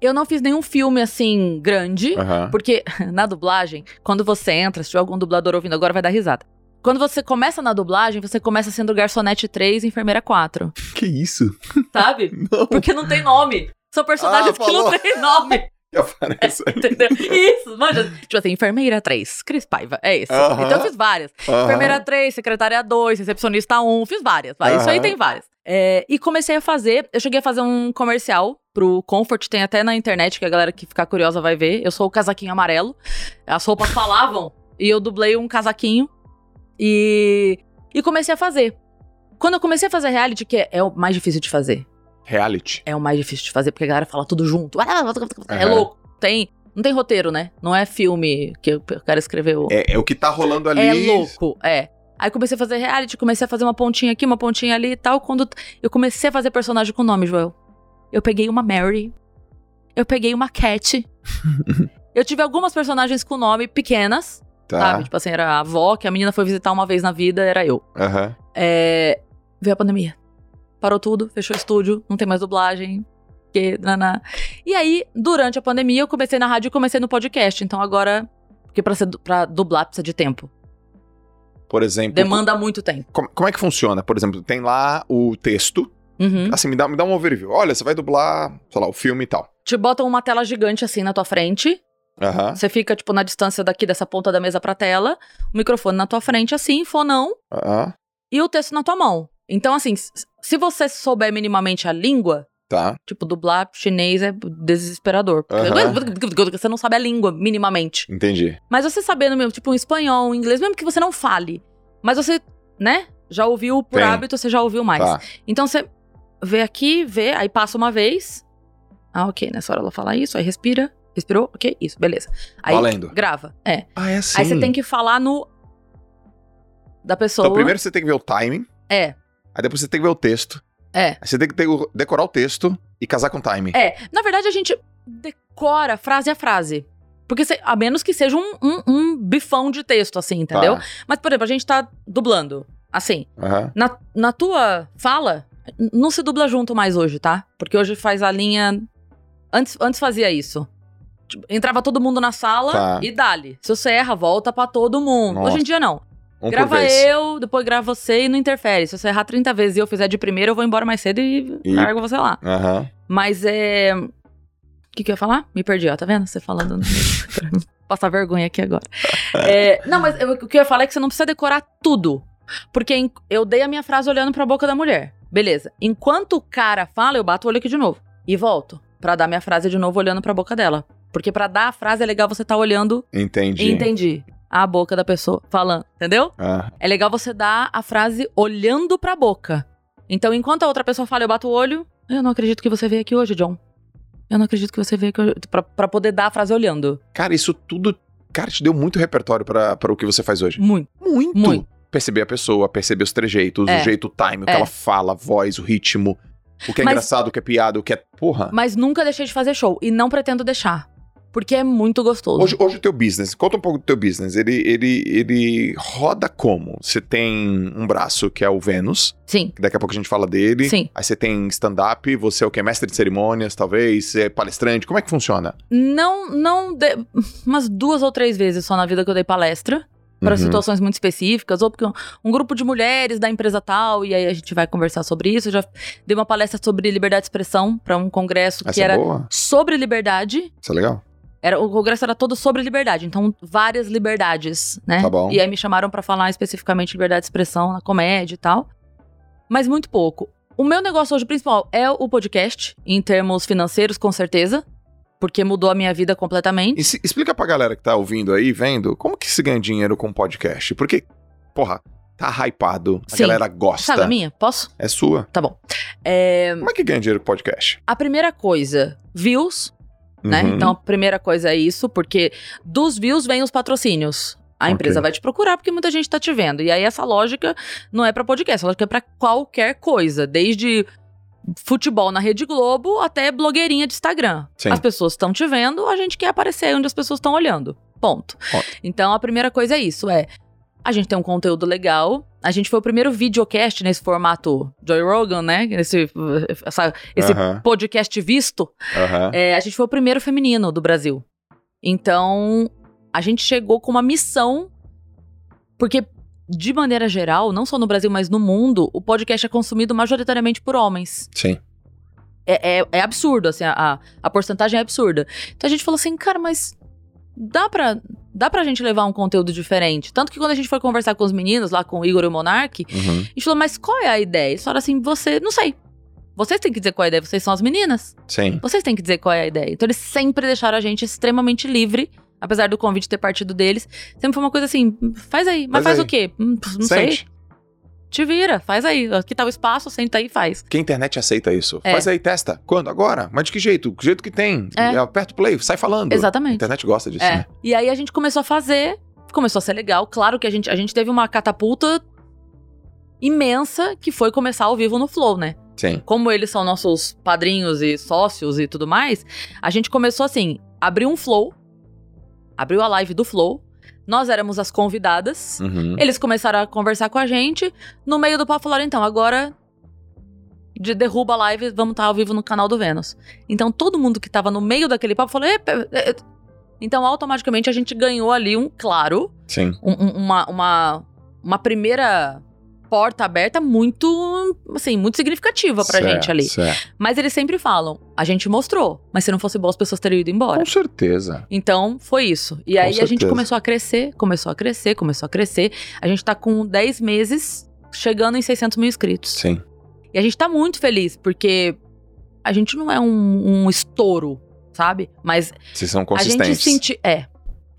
Eu não fiz nenhum filme assim grande, Aham. porque <laughs> na dublagem, quando você entra, se tiver algum dublador ouvindo agora, vai dar risada. Quando você começa na dublagem, você começa sendo garçonete 3 enfermeira 4, Que isso? sabe? <laughs> Não. Porque não tem nome. São personagens Ah, que não falou. tem nome, Que aparece aí. entendeu? Isso, manja. Tipo assim, enfermeira 3, Cris Paiva, é isso. Aham. Então eu fiz várias. Aham. Enfermeira 3, secretária 2, recepcionista 1, fiz várias. vai. Isso aí tem várias. É, e comecei a fazer, eu cheguei a fazer um comercial pro Comfort, tem até na internet, que a galera que ficar curiosa vai ver. Eu sou o casaquinho amarelo. As roupas falavam e eu dublei um casaquinho. E, e comecei a fazer. Quando eu comecei a fazer reality, que é, é o mais difícil de fazer. Reality. É o mais difícil de fazer, porque a galera fala tudo junto. É Aham. louco. Tem, não tem roteiro, né? Não é filme que o cara escreveu. É, é o que tá rolando ali. É louco, é. Aí comecei a fazer reality, comecei a fazer uma pontinha aqui, uma pontinha ali e tal. Quando eu comecei a fazer personagem com nome, Joel, eu peguei uma Mary, eu peguei uma Cat. <laughs> eu tive algumas personagens com nome pequenas, Tá. sabe? Tipo assim, era a avó, que a menina foi visitar uma vez na vida, era eu. Aham. É, veio a pandemia. Parou tudo, fechou o estúdio, não tem mais dublagem. Que, naná. E aí, durante a pandemia, eu comecei na rádio e comecei no podcast. Então agora, porque pra, ser, pra dublar precisa de tempo. Por exemplo. Demanda muito tempo. Como, como é que funciona? Por exemplo, tem lá o texto. Uhum. Assim, me dá, me dá um overview. Olha, você vai dublar, sei lá, o filme e tal. Te botam uma tela gigante assim na tua frente. Aham. Você fica, tipo, na distância daqui dessa ponta da mesa pra tela. O microfone na tua frente, assim, fonão. Aham. E o texto na tua mão. Então, assim, se você souber minimamente a língua, Tá. tipo, dublar chinês é desesperador. Porque. Você não sabe a língua, minimamente. Entendi. Mas você sabendo mesmo, tipo, um espanhol, um inglês, mesmo que você não fale. Mas você, né? Já ouviu por Tem. hábito, você já ouviu mais. Tá. Então você vê aqui, vê, aí passa uma vez. Ah, ok, nessa hora ela fala isso, aí respira. Respirou? Ok, isso, beleza. Aí Valendo. grava. É. Ah, é assim. Aí você tem que falar no. Da pessoa. Então, primeiro você tem que ver o timing. É. Aí depois você tem que ver o texto. É. Aí você tem que ter o- decorar o texto e casar com o timing. É. Na verdade, a gente decora frase a frase. Porque, se- a menos que seja um, um, um bifão de texto, assim, entendeu? Tá. Mas, por exemplo, a gente tá dublando. Assim. Aham. Na, na tua fala, não se dubla junto mais hoje, tá? Porque hoje faz a linha. Antes, antes fazia isso. Tipo, entrava todo mundo na sala Tá. e dali. Se você erra, volta pra todo mundo. Nossa. Hoje em dia, não. Um grava eu, depois grava você e não interfere. Se você errar 30 vezes e eu fizer de primeira, eu vou embora mais cedo e, E- largo você lá. Aham. Mas é. O que, que eu ia falar? Me perdi, ó, tá vendo? Você falando. Passar vergonha aqui agora. É, não, mas eu- o que eu ia falar é que você não precisa decorar tudo. Porque eu dei a minha frase olhando pra boca da mulher. Beleza. Enquanto o cara fala, eu bato o olho aqui de novo. E volto. Pra dar minha frase de novo olhando pra boca dela. Porque pra dar a frase é legal você estar olhando Entendi. entendi a boca da pessoa falando, entendeu? Ah, É legal você dar a frase olhando pra boca. Então, enquanto a outra pessoa fala, eu bato o olho. Eu não acredito que você veio aqui hoje, John. Eu não acredito que você veio aqui hoje. Pra, pra poder dar a frase olhando. Cara, isso tudo. Cara, te deu muito repertório pra pra o que você faz hoje. Muito. Muito. Muito. Perceber a pessoa, perceber os trejeitos, É. o jeito, o time, o que É. ela fala, a voz, o ritmo. O que é Mas- engraçado, o que é piada, o que é. Porra. Mas nunca deixei de fazer show. E não pretendo deixar. Porque é muito gostoso. Hoje, hoje o teu business, conta um pouco do teu business. Ele, ele, ele roda como? Você tem um braço que é o Vênus, Sim, que daqui a pouco a gente fala dele. sim. Aí você tem stand-up, você é o que? Mestre de cerimônias, talvez? Você é palestrante? Como é que funciona? Não, não. De... Umas duas ou três vezes só na vida que eu dei palestra. Para Uhum. situações muito específicas, ou porque um, um grupo de mulheres da empresa tal, e aí a gente vai conversar sobre isso. Eu já dei uma palestra sobre liberdade de expressão para um congresso que Essa é era boa? sobre liberdade. Isso é legal? Era, o congresso era todo sobre liberdade, então várias liberdades, né? Tá bom. E aí me chamaram pra falar especificamente de liberdade de expressão na comédia e tal. Mas muito pouco. O meu negócio hoje principal é o podcast, em termos financeiros, com certeza. Porque mudou a minha vida completamente. E se- explica pra galera que tá ouvindo aí, vendo, como que se ganha dinheiro com podcast? Porque, porra, tá hypado, a Sim. galera gosta. Sabe a minha? Posso? É sua. Tá bom. É, Como é que ganha dinheiro com podcast? a primeira coisa, views, né? Uhum. Então a primeira coisa é isso, porque dos views vem os patrocínios. A empresa vai te procurar porque muita gente tá te vendo. E aí essa lógica não é pra podcast, essa lógica é pra qualquer coisa, desde futebol na Rede Globo até blogueirinha de Instagram. Sim. As pessoas estão te vendo, a gente quer aparecer onde as pessoas estão olhando. Ponto. Ponto. Então a primeira coisa é isso, é a gente tem um conteúdo legal. A gente foi o primeiro videocast nesse formato Joy Rogan, né? Esse, essa- esse podcast visto. É, a gente foi o primeiro feminino do Brasil. Então, a gente chegou com uma missão, porque, de maneira geral, não só no Brasil, mas no mundo, o podcast é consumido majoritariamente por homens. Sim. É, é- é absurdo, assim, a, a porcentagem é absurda. Então a gente falou assim, cara, mas dá pra, dá pra gente levar um conteúdo diferente. Tanto que quando a gente foi conversar com os meninos, lá com o Igor e o Monark, Uhum. a gente falou, mas qual é a ideia? Eles falaram assim, você, não sei. Vocês têm que dizer qual é a ideia, vocês são as meninas. Sim. Vocês têm que dizer qual é a ideia. Então eles sempre deixaram a gente extremamente livre, apesar do convite ter partido deles. Sempre foi uma coisa assim, faz aí. Mas Faz faz, aí. o quê? Hum, Não sei. Te vira, faz aí. Aqui tá o espaço, senta aí e faz. Que a internet aceita isso. É. Faz aí, testa. Quando? Agora? Mas de que jeito? Do jeito que tem. É. Aperta o play, sai falando. A Exatamente. internet gosta disso, É. né? E aí a gente começou a fazer, começou a ser legal. Claro que a gente, a gente teve uma catapulta imensa que foi começar ao vivo no Flow, né? Sim. Como eles são nossos padrinhos e sócios e tudo mais, a gente começou assim, abriu um Flow, abriu a live do Flow, nós éramos as convidadas, Uhum. eles começaram a conversar com a gente, no meio do papo falaram, então, agora de derruba a live, vamos estar ao vivo no canal do Vênus. Então todo mundo que tava no meio daquele papo falou, "Epa, é, é." então automaticamente a gente ganhou ali um claro, Sim. um- uma, uma, uma primeira porta aberta muito, assim, muito significativa pra Certo, gente ali. certo. Mas eles sempre falam, a gente mostrou, mas se não fosse bom as pessoas teriam ido embora. Com certeza. Então, foi isso. E Com aí a gente certeza. começou a crescer, começou a crescer, começou a crescer. A gente tá com 10 meses chegando em 600 mil inscritos. Sim. E a gente tá muito feliz, porque a gente não é um, um estouro, sabe? Mas Vocês são a consistentes. gente sente. É.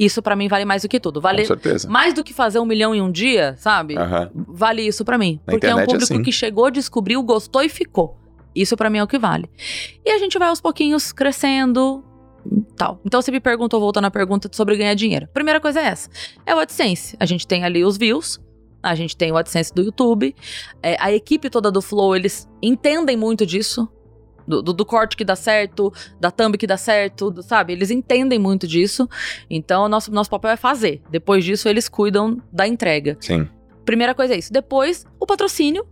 Isso pra mim vale mais do que tudo. Vale Com certeza. mais do que fazer um milhão em um dia, sabe? Aham. Vale isso pra mim. Na porque é um é público assim. que chegou, descobriu, gostou e ficou. Isso pra mim é o que vale. E a gente vai aos pouquinhos crescendo, tal. Então você me perguntou, voltando à pergunta sobre ganhar dinheiro. Primeira coisa é essa. É o AdSense. A gente tem ali os views, a gente tem o AdSense do YouTube. É, a equipe toda do Flow, eles entendem muito disso. Do, do- do corte que dá certo, da thumb que dá certo, do- sabe? Eles entendem muito disso. Então, nosso, nosso papel é fazer. Depois disso, eles cuidam da entrega. Sim. Primeira coisa é isso. Depois, o patrocínio,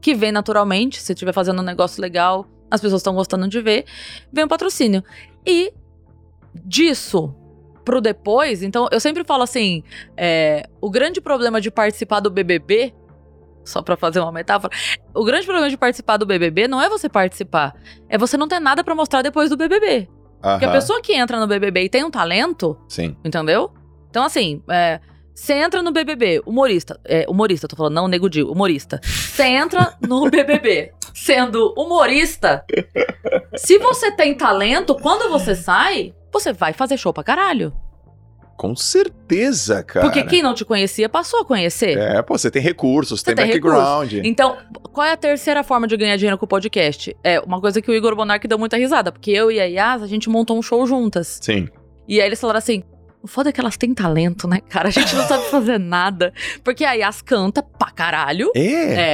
que vem naturalmente. Se estiver fazendo um negócio legal, as pessoas estão gostando de ver, vem o patrocínio. E disso pro depois, então eu sempre falo assim: é, o grande problema de participar do BBB. Só pra fazer uma metáfora. O grande problema de participar do BBB não é você participar. É você não ter nada pra mostrar depois do BBB. Porque a Aham. pessoa que entra no BBB e tem um talento, Sim. Entendeu? Então, assim, é, você entra no BBB, humorista, é, humorista, tô falando, não nego Di, humorista. Você entra no <laughs> BBB sendo humorista. Se você tem talento, quando você sai, você vai fazer show pra caralho. Com certeza, cara. Porque quem não te conhecia passou a conhecer. É, pô, você tem recursos, tem, tem background. Então, qual é a terceira forma de ganhar dinheiro com o podcast? É uma coisa que o Igor Bonark deu muita risada, porque eu e a Yas, a gente montou um show juntas. Sim. E aí eles falaram assim: o foda é que elas têm talento, né, cara? A gente não sabe <laughs> fazer nada. Porque a Yas canta pra caralho. É.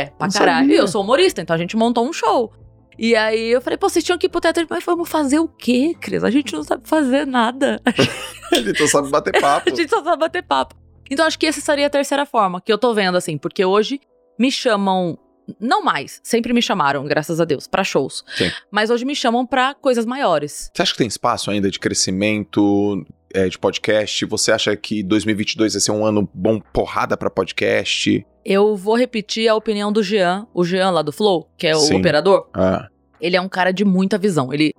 É, pra caralho. sabia. E eu sou humorista, então a gente montou um show. E aí eu falei, pô, vocês tinham que ir pro teatro. Mas vamos fazer o quê, Cris? A gente não sabe fazer nada. <laughs> A gente só sabe bater <laughs> papo. A gente só sabe bater papo. Então acho que essa seria a terceira forma que eu tô vendo, assim, porque hoje me chamam. Não mais, sempre me chamaram, graças a Deus, pra shows. Sim. Mas hoje me chamam pra coisas maiores. Você acha que tem espaço ainda de crescimento é, de podcast? Você acha que 2022 vai ser um ano bom porrada pra podcast? Eu vou repetir a opinião do Jean, o Jean lá do Flow, que é o Sim. operador. Ah, Ele é um cara de muita visão. Ele.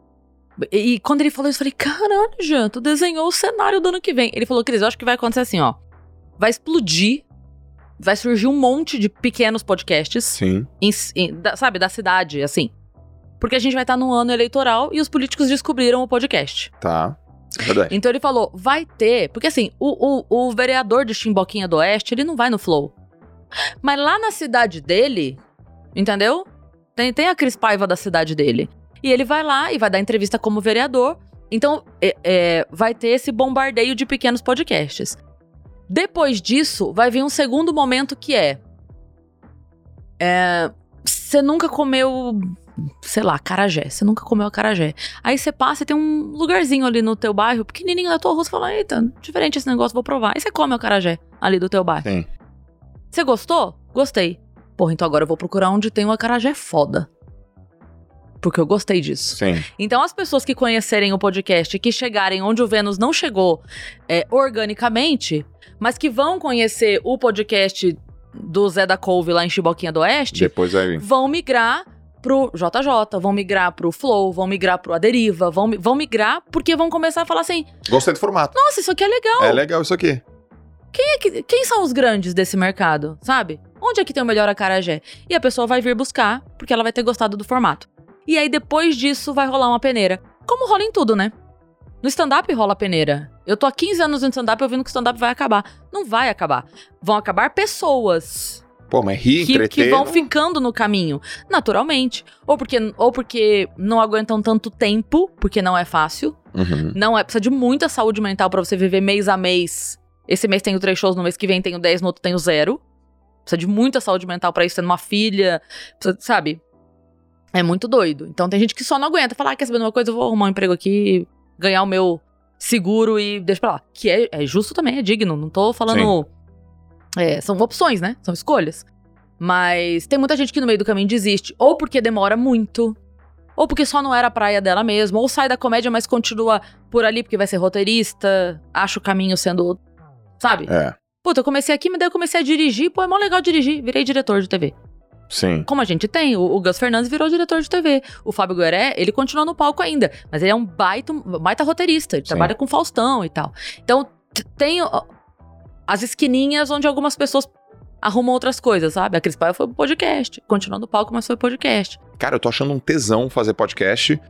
E, e quando ele falou isso, eu falei: caralho, Jean, tu desenhou o cenário do ano que vem. Ele falou: Cris, eu acho que vai acontecer assim, ó. Vai explodir. Vai surgir um monte de pequenos podcasts, sim. em- em- da- sabe, da cidade, assim. Porque a gente vai estar num ano eleitoral e os políticos descobriram o podcast. Tá. Verdade. Então ele falou: vai ter. Porque assim, o, o, o vereador de Chimboquinha do Oeste, ele não vai no Flow. Mas lá na cidade dele, entendeu? Tem, tem a Cris Paiva da cidade dele. E ele vai lá e vai dar entrevista como vereador. Então, é, é, vai ter esse bombardeio de pequenos podcasts. Depois disso, vai vir um segundo momento que é. é você nunca comeu, sei lá, carajé. Você nunca comeu carajé. Aí você passa e tem um lugarzinho ali no teu bairro, pequenininho na tua rua, você fala, eita, diferente esse negócio, vou provar. Aí você come o carajé ali do teu bairro. Sim. Você gostou? Gostei. Porra, então agora eu vou procurar onde tem uma acarajé foda. Porque eu gostei disso. Sim. Então, as pessoas que conhecerem o podcast e que chegarem onde o Vênus não chegou é, organicamente, mas que vão conhecer o podcast do Zé da Couve lá em Chiboquinha do Oeste, Depois vai vir. vão migrar pro JJ, vão migrar pro Flow, vão migrar pro Aderiva, vão, vão migrar porque vão começar a falar assim: Gostei do formato. nossa, isso aqui é legal. É legal isso aqui. Quem, é que- quem são os grandes desse mercado, sabe? Onde é que tem o melhor acarajé? E a pessoa vai vir buscar, porque ela vai ter gostado do formato. E aí, depois disso, vai rolar uma peneira. Como rola em tudo, né? No stand-up rola peneira. Eu tô há 15 anos no stand-up ouvindo que o stand-up vai acabar. Não vai acabar. Vão acabar pessoas Pô, mas rir, que, entreter... que vão ficando no caminho, naturalmente. Ou porque, ou porque não aguentam tanto tempo, porque não é fácil. Uhum. Não é, precisa de muita saúde mental pra você viver mês a mês. Esse mês tenho três shows, no mês que vem tenho dez, no outro tenho zero. Precisa de muita saúde mental pra isso, tendo uma filha, precisa- sabe? É muito doido. Então tem gente que só não aguenta. Falar, ah, quer saber de uma coisa? Eu vou arrumar um emprego aqui, ganhar o meu seguro e deixa pra lá. Que é, é justo também, é digno. Não tô falando. É, são opções, né? São escolhas. Mas tem muita gente que no meio do caminho desiste. Ou porque demora muito. Ou porque só não era a praia dela mesmo. Ou sai da comédia, mas continua por ali porque vai ser roteirista. Acha o caminho sendo. Sabe? É, Puta, eu comecei aqui, mas daí eu comecei a dirigir. Pô, é mó legal dirigir. Virei diretor de TV. sim. Como a gente tem, o, o Gus Fernandes virou diretor de TV. O Fábio Gueré, ele continua no palco ainda. Mas ele é um baita, baita roteirista. Ele Sim. trabalha com Faustão e tal. Então, tem ó, as esquininhas onde algumas pessoas arrumam outras coisas, sabe? A Cris Paiva foi pro podcast. Continuou no palco, mas foi podcast. Cara, eu tô achando um tesão fazer podcast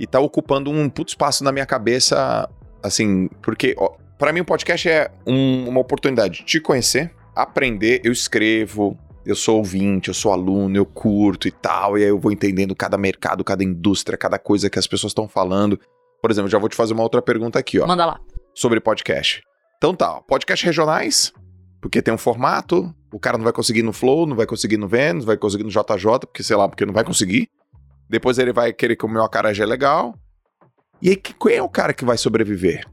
e tá ocupando um puto espaço na minha cabeça, assim, porque, ó, pra mim o podcast é um- uma oportunidade de te conhecer, aprender, eu escrevo, eu sou ouvinte, eu sou aluno, eu curto e tal, e aí eu vou entendendo cada mercado, cada indústria, cada coisa que as pessoas estão falando. Por exemplo, já vou te fazer uma outra pergunta aqui, ó, Manda lá. sobre podcast. Então tá, ó, podcast regionais, porque tem um formato, o cara não vai conseguir no Flow, não vai conseguir no Vênus, vai conseguir no JJ, porque sei lá, porque não vai conseguir. Depois ele vai querer comer uma acarajé legal. E aí, que- quem é o cara que vai sobreviver?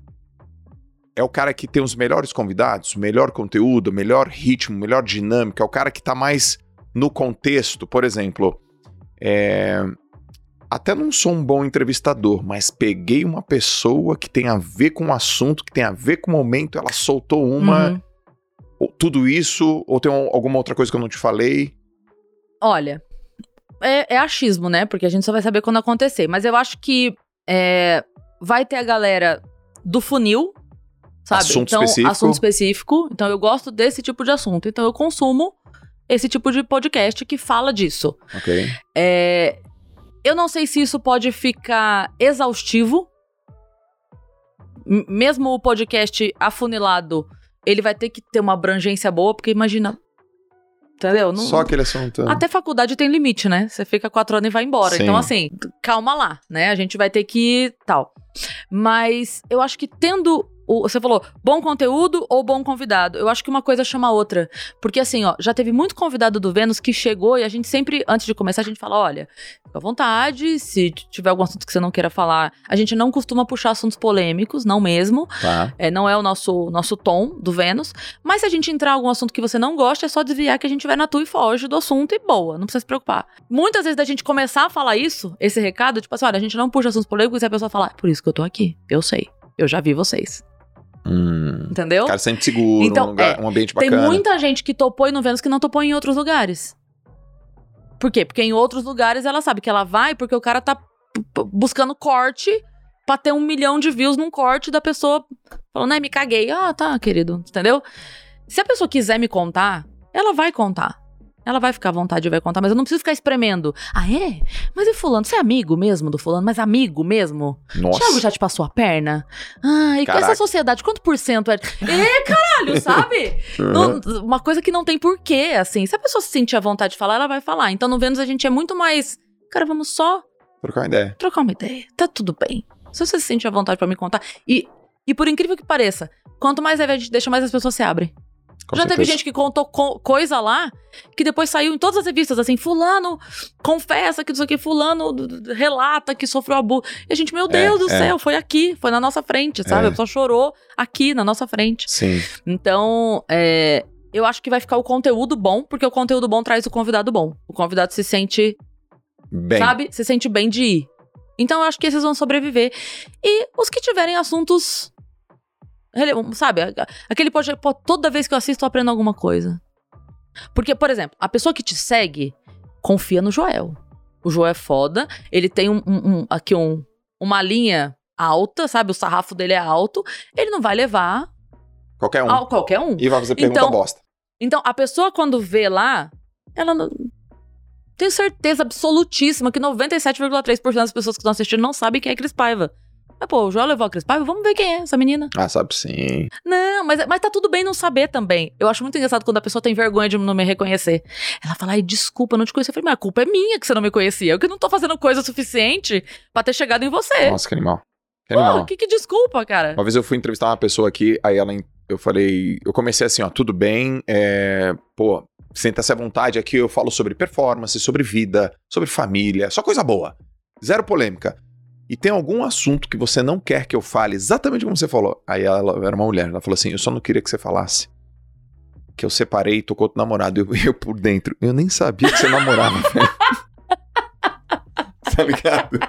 É o cara que tem os melhores convidados, melhor conteúdo, melhor ritmo, melhor dinâmica, é o cara que tá mais no contexto. Por exemplo, é, até não sou um bom entrevistador, mas peguei uma pessoa que tem a ver com o assunto, que tem a ver com o momento, ela soltou uma, Uhum. ou tudo isso, ou tem um- alguma outra coisa que eu não te falei. Olha, é, é achismo, né? Porque a gente só vai saber quando acontecer. Mas eu acho que é, vai ter a galera do funil, sabe? Assunto então, específico. assunto específico. Então, eu gosto desse tipo de assunto. Então, eu consumo esse tipo de podcast que fala disso. Ok. É, eu não sei se isso pode ficar exaustivo. M- Mesmo o podcast afunilado, ele vai ter que ter uma abrangência boa, porque imagina. Entendeu? Não- Só aquele assunto. até faculdade tem limite, né? Você fica quatro anos e vai embora. Sim. Então, assim, calma lá, né? A gente vai ter que tal. Mas eu acho que tendo. O- você falou bom conteúdo ou bom convidado. Eu acho que uma coisa chama a outra. Porque, assim, ó, já teve muito convidado do Vênus que chegou e a gente sempre, antes de começar, a gente fala: olha, fica à vontade, se tiver algum assunto que você não queira falar. A gente não costuma puxar assuntos polêmicos, não mesmo. Tá. É, não é o nosso, nosso tom do Vênus. Mas se a gente entrar em algum assunto que você não gosta, é só desviar que a gente vai na tua e foge do assunto e boa, não precisa se preocupar. Muitas vezes da gente começar a falar isso, esse recado, tipo assim, olha, a gente não puxa assuntos polêmicos e a pessoa fala, "Ah, por isso que eu tô aqui. Eu sei. Eu já vi vocês. Hum. Entendeu? O cara sente seguro, Então, um, lugar- é, um ambiente Tem bacana. muita gente que topou ir no Vênus que não topou em outros lugares. Por quê? Porque em outros lugares ela sabe que ela vai porque o cara tá buscando corte pra ter um milhão de views num corte da pessoa falando, ai, me caguei. Ah, tá, querido. Entendeu? Se a pessoa quiser me contar, ela vai contar. Ela vai ficar à vontade e vai contar, mas eu não preciso ficar espremendo. Ah, é? Mas e fulano? Você é amigo mesmo do fulano? Mas amigo mesmo? Nossa. Thiago já te passou a perna? Ah, e Caraca. essa sociedade, quanto por cento é? <laughs> Ê, caralho, sabe? Não- uma coisa que não tem porquê, assim. Se a pessoa se sentir à vontade de falar, ela vai falar. Então no Vênus a gente é muito mais. Cara, vamos só Trocar uma ideia. trocar uma ideia. Tá tudo bem. Se você se sente à vontade pra me contar. E, e por incrível que pareça, quanto mais a gente deixa, mais as pessoas se abrem. Com Já teve certeza. gente que contou co- coisa lá que depois saiu em todas as revistas, assim, fulano confessa que não sei o que, fulano relata que sofreu abuso. E a gente, meu Deus do é. céu, foi aqui, foi na nossa frente, sabe? É. A pessoa chorou aqui, na nossa frente. Sim. Então, é, eu acho que vai ficar o conteúdo bom, porque o conteúdo bom traz o convidado bom. O convidado se sente Bem. sabe? Se sente bem de ir. Então eu acho que esses vão sobreviver. E os que tiverem assuntos. Sabe? Aquele pode. pô, Toda vez que eu assisto, eu aprendo alguma coisa. Porque, por exemplo, a pessoa que te segue confia no Joel. O Joel é foda. Ele tem um, um- um- aqui um, uma linha alta, sabe? O sarrafo dele é alto. Ele não vai levar Qualquer um. a qualquer um. E vai fazer pergunta Então- bosta. Então, a pessoa quando vê lá, ela não. Tenho certeza absolutíssima que 97,3% das pessoas que estão assistindo não sabem quem é Cris Paiva. Mas, pô, o Joel levou a Cris Paiva, vamos ver quem é essa menina. Ah, sabe sim. Não, mas, mas tá tudo bem não saber também. Eu acho muito engraçado quando a pessoa tem vergonha de não me reconhecer. Ela fala, ai, desculpa, não te conheci. Eu falei, mas a culpa é minha que você não me conhecia. Eu que não tô fazendo coisa suficiente pra ter chegado em você. Nossa, que animal. Que Pô, animal. que, que desculpa, cara. Uma vez eu fui entrevistar uma pessoa aqui, aí ela, eu falei, eu comecei assim, ó, tudo bem, é, pô, senta-se à vontade aqui, eu falo sobre performance, sobre vida, sobre família, só coisa boa, zero polêmica. E tem algum assunto que você não quer que eu fale exatamente como você falou? Aí ela era uma mulher, ela falou assim, eu só não queria que você falasse que eu separei e tô com outro namorado, eu, <laughs> eu por dentro, eu nem sabia que você namorava, <laughs> tá ligado?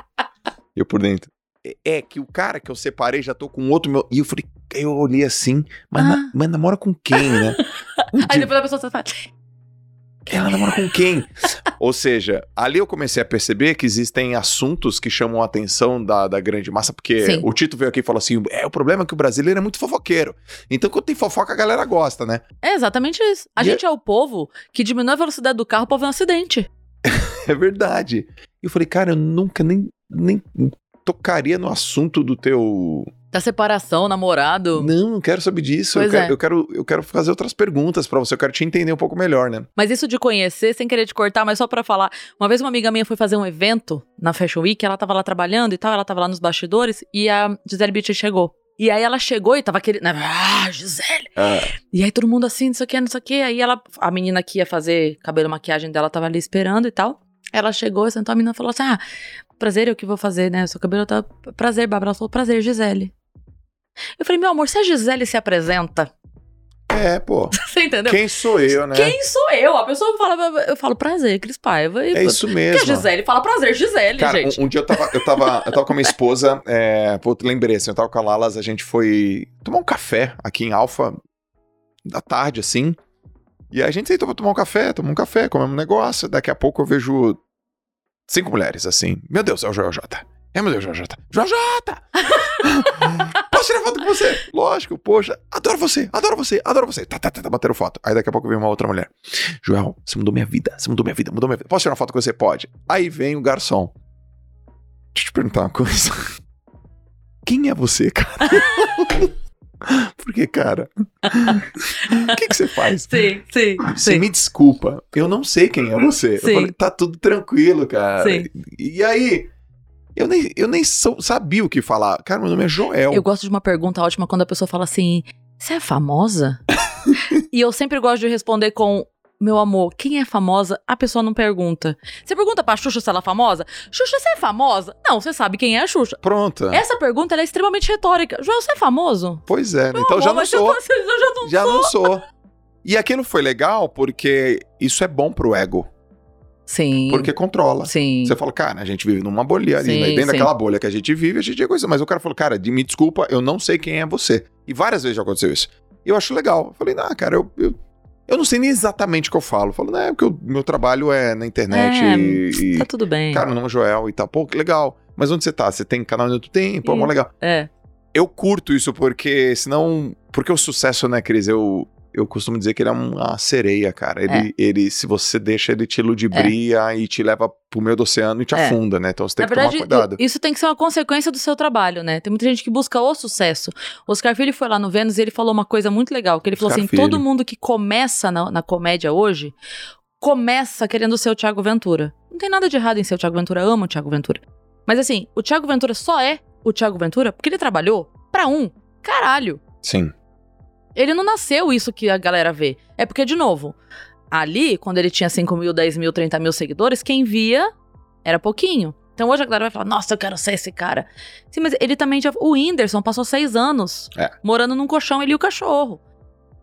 Eu por dentro. É- É que o cara que eu separei já tô com outro meu. E eu falei, eu olhei assim, mas, na- Ah. mas namora com quem, né? <laughs> Aí depois a pessoa fala, Ela namora com quem? <laughs> Ou seja, ali eu comecei a perceber que existem assuntos que chamam a atenção da, da grande massa, porque Sim. o Tito veio aqui e falou assim: é, o problema é que o brasileiro é muito fofoqueiro. Então, quando tem fofoca, a galera gosta, né? É exatamente isso. A E gente é o povo que diminui a velocidade do carro pra ver um acidente. <laughs> É verdade. E eu falei, cara, eu nunca nem, nem tocaria no assunto do teu. Da separação, namorado. Não, não quero saber disso. Eu quero, é. eu, quero, eu quero fazer outras perguntas pra você. Eu quero te entender um pouco melhor, né? Mas isso de conhecer, sem querer te cortar, mas só pra falar. Uma vez uma amiga minha foi fazer um evento na Fashion Week, ela tava lá trabalhando e tal, ela tava lá nos bastidores, e a Gisele Bündchen chegou. E aí ela chegou e tava querendo. Ah, Gisele! Ah, E aí todo mundo assim, não sei o que, não sei o que. Aí ela, a menina que ia fazer cabelo e maquiagem dela tava ali esperando e tal. Ela chegou, sentou, a menina falou assim: Ah, prazer, eu que vou fazer, né? Seu cabelo tá. Prazer, Bárbara. Ela falou: Prazer, Gisele. Eu falei: Meu amor, se a Gisele se apresenta. é, pô. <laughs> Você entendeu? Quem sou eu, né? Quem sou eu? A pessoa fala, eu falo prazer, Cris Paiva. E É isso Porque mesmo. a Gisele fala prazer, Gisele, Cara, gente. um, um dia eu tava, eu tava, eu tava com a minha esposa, é, pô, lembrei, assim, eu tava com a Lalas, a gente foi tomar um café aqui em Alfa, da tarde, assim. E a gente sentou pra tomar um café, tomar um café, comemos um negócio. Daqui a pouco eu vejo cinco mulheres, assim. Meu Deus, é o Joel J. É, meu Deus, Joel J. <laughs> Posso tirar foto com você? Lógico, poxa, adoro você, adoro você, adoro você. Tá, tá, tá, tá, bateram foto. Aí daqui a pouco vem uma outra mulher. Joel, você mudou minha vida, você mudou minha vida, mudou minha vida. Posso tirar uma foto com você? Pode. Aí vem o garçom. Deixa eu te perguntar uma coisa. <laughs> Quem é você, cara? <laughs> Porque, cara, o que, que você faz? Sim, sim, Você sim. me desculpa, eu não sei quem é você. Sim. Eu falei, tá tudo tranquilo, cara. Sim. E aí, eu nem, eu nem sou- sabia o que falar. Cara, meu nome é Joel. Eu gosto de uma pergunta ótima quando a pessoa fala assim: Você é famosa? <laughs> e eu sempre gosto de responder com. Meu amor, quem é famosa? A pessoa não pergunta. Você pergunta pra Xuxa se ela é famosa? Xuxa, você é famosa? Não, você sabe quem é a Xuxa. Pronto. Essa pergunta é extremamente retórica. Joel, você é famoso? Pois é, né? Meu então amor, já não sou. Eu já não Já sou. não sou. E aquilo foi legal porque isso é bom pro ego. Sim. Porque controla. Sim. Você fala, cara, a gente vive numa bolha ali, Sim, né? E dentro sim. daquela bolha que a gente vive, a gente é coisa. Mas o cara falou, cara, me desculpa, eu não sei quem é você. E várias vezes já aconteceu isso. E eu acho legal. Eu falei, não, cara, eu, eu, eu não sei nem exatamente o que eu falo. Eu falo, não, é porque o meu trabalho é na internet É, e, e- Tá tudo bem. Cara, meu nome é Joel e tal. Pô, que legal. Mas onde você tá? Você tem canal no YouTube? Tem, pô, mó Ih. legal. É. Eu curto isso porque, senão. Porque o sucesso, né, Cris? Eu. Eu costumo dizer que ele é uma sereia, cara. Ele, ele se você deixa, ele te ludibria e te leva pro meio do oceano e te É. afunda, né? Então você tem Na que verdade, tomar cuidado. isso tem que ser uma consequência do seu trabalho, né? Tem muita gente que busca o sucesso. O Oscar Filho foi lá no Vênus e ele falou uma coisa muito legal, que ele falou Oscar assim, Filho. todo mundo que começa na, na comédia hoje, começa querendo ser o Thiago Ventura. Não tem nada de errado em ser o Thiago Ventura, eu amo o Thiago Ventura. Mas assim, o Thiago Ventura só é o Thiago Ventura porque ele trabalhou pra um caralho. Sim. Ele não nasceu isso que a galera vê. É porque, de novo, ali, quando ele tinha 5 mil, 10 mil, 30 mil seguidores, quem via era pouquinho. Então hoje a galera vai falar, nossa, eu quero ser esse cara. Sim, mas ele também já. O Whindersson passou seis anos É. morando num colchão, ele e o cachorro.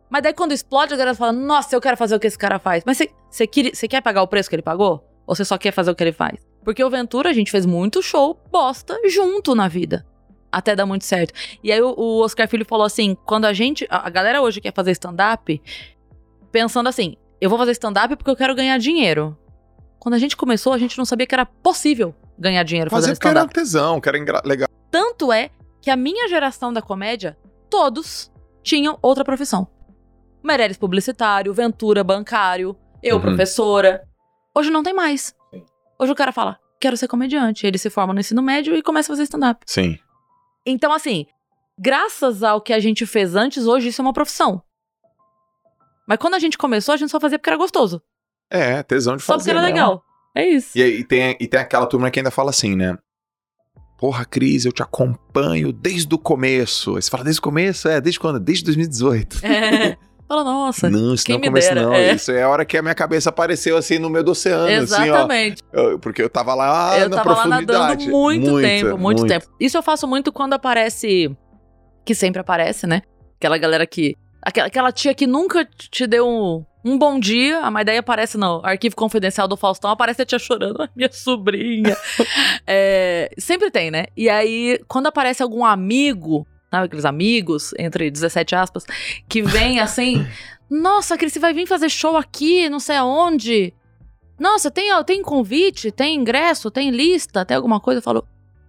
Mas daí quando explode, a galera fala, nossa, eu quero fazer o que esse cara faz. Mas você- você quer pagar o preço que ele pagou? Ou você só quer fazer o que ele faz? Porque o Ventura, a gente fez muito show bosta junto na vida. Até dar muito certo. E aí o, o Oscar Filho falou assim: quando a gente. A, galera hoje quer fazer stand-up, pensando assim, eu vou fazer stand-up porque eu quero ganhar dinheiro. Quando a gente começou, a gente não sabia que era possível ganhar dinheiro Fazer fazendo porque era stand-up. tesão, que era legal. Tanto é que a minha geração da comédia, todos tinham outra profissão. Meirelles publicitário, Ventura bancário, eu Uhum. professora. Hoje não tem mais. Hoje o cara fala, quero ser comediante. Ele se forma no ensino médio e começa a fazer stand-up. Sim. Então, assim, graças ao que a gente fez antes, hoje isso é uma profissão. Mas quando a gente começou, a gente só fazia porque era gostoso. É, tesão de Só fazer. porque era mesmo. legal. É isso. E, aí tem, e tem aquela turma que ainda fala assim, né? Porra, Cris, eu te acompanho desde o começo. Aí você fala, desde o começo? É, desde quando? Desde 2018. É. <laughs> Fala, nossa. Não, isso não é me começo, dera, não. é. Isso é a hora que a minha cabeça apareceu assim no meio do oceano, assim, Exatamente. ó. Eu- porque eu tava lá eu na tava lá profundidade. nadando muito, Muita, tempo, muito, muito. tempo. Isso eu faço muito quando aparece. Que sempre aparece, né? Aquela galera que. Aquela, aquela tia que nunca te deu um, um bom dia, mas daí aparece no arquivo confidencial do Faustão, aparece a tia chorando, "Ai, <laughs> minha sobrinha. <laughs> É, sempre tem, né? E aí, quando aparece algum amigo, sabe aqueles amigos, entre 17 aspas, que vem <laughs> assim. Nossa, Cris, você vai vir fazer show aqui, não sei aonde. Nossa, tem, tem convite, tem ingresso, tem lista, tem alguma coisa? Eu falo,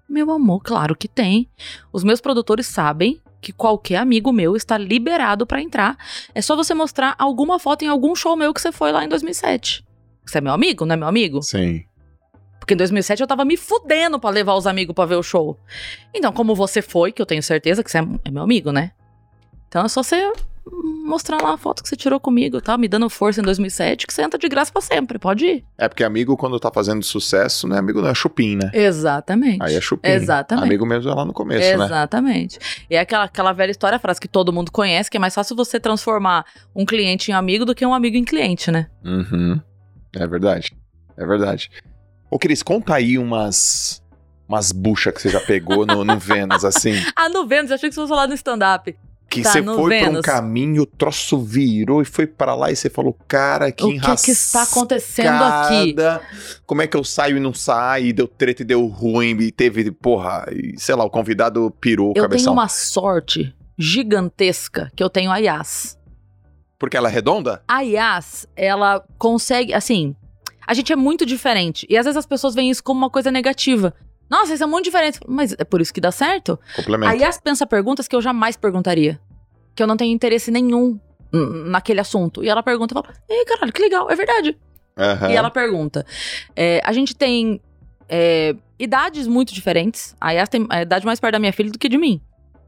meu amor, claro que tem. Os meus produtores sabem que qualquer amigo meu está liberado pra entrar. É só você mostrar alguma foto em algum show meu que você foi lá em 2007. Você é meu amigo, não é meu amigo? Sim. Porque em 2007 eu tava me fudendo pra levar os amigos pra ver o show. Então, como você foi, que eu tenho certeza que você é, é meu amigo, né? Então é só você mostrar lá a foto que você tirou comigo, tá? Me dando força em 2007, que você entra de graça pra sempre, pode ir. É porque amigo, quando tá fazendo sucesso, né? Amigo não é chupim, né? Exatamente. Aí é chupim. Exatamente. Amigo mesmo é lá no começo, né? Exatamente. E é aquela, aquela velha história, a frase que todo mundo conhece, que é mais fácil você transformar um cliente em amigo do que um amigo em cliente, né? Uhum. É verdade. É verdade. Ô, Cris, conta aí umas. Umas buchas que você já pegou no, no Vênus, assim. <laughs> Ah, no Vênus, achei que você fosse falar no stand-up. Que Tá, você foi pra um Vênus. caminho, o troço virou e foi pra lá e você falou, cara, que o que, que está acontecendo aqui? enrascada. Como é que eu saio e não saio? E deu treta e deu ruim. E teve, porra, e, sei lá, o convidado pirou o Eu cabeção. tenho uma sorte gigantesca que eu tenho a Yas. Porque ela é redonda? A Yas, ela consegue, assim, a gente é muito diferente. E às vezes as pessoas veem isso como uma coisa negativa. Nossa, vocês são muito diferentes. Mas é por isso que dá certo? Complemento. A Yas pensa perguntas que eu jamais perguntaria. Que eu não tenho interesse nenhum naquele assunto. E ela pergunta, eu falo, ei, caralho, que legal, é verdade. Aham. E ela pergunta. é, a gente tem é, idades muito diferentes. A Yas tem a idade mais perto da minha filha do que de mim.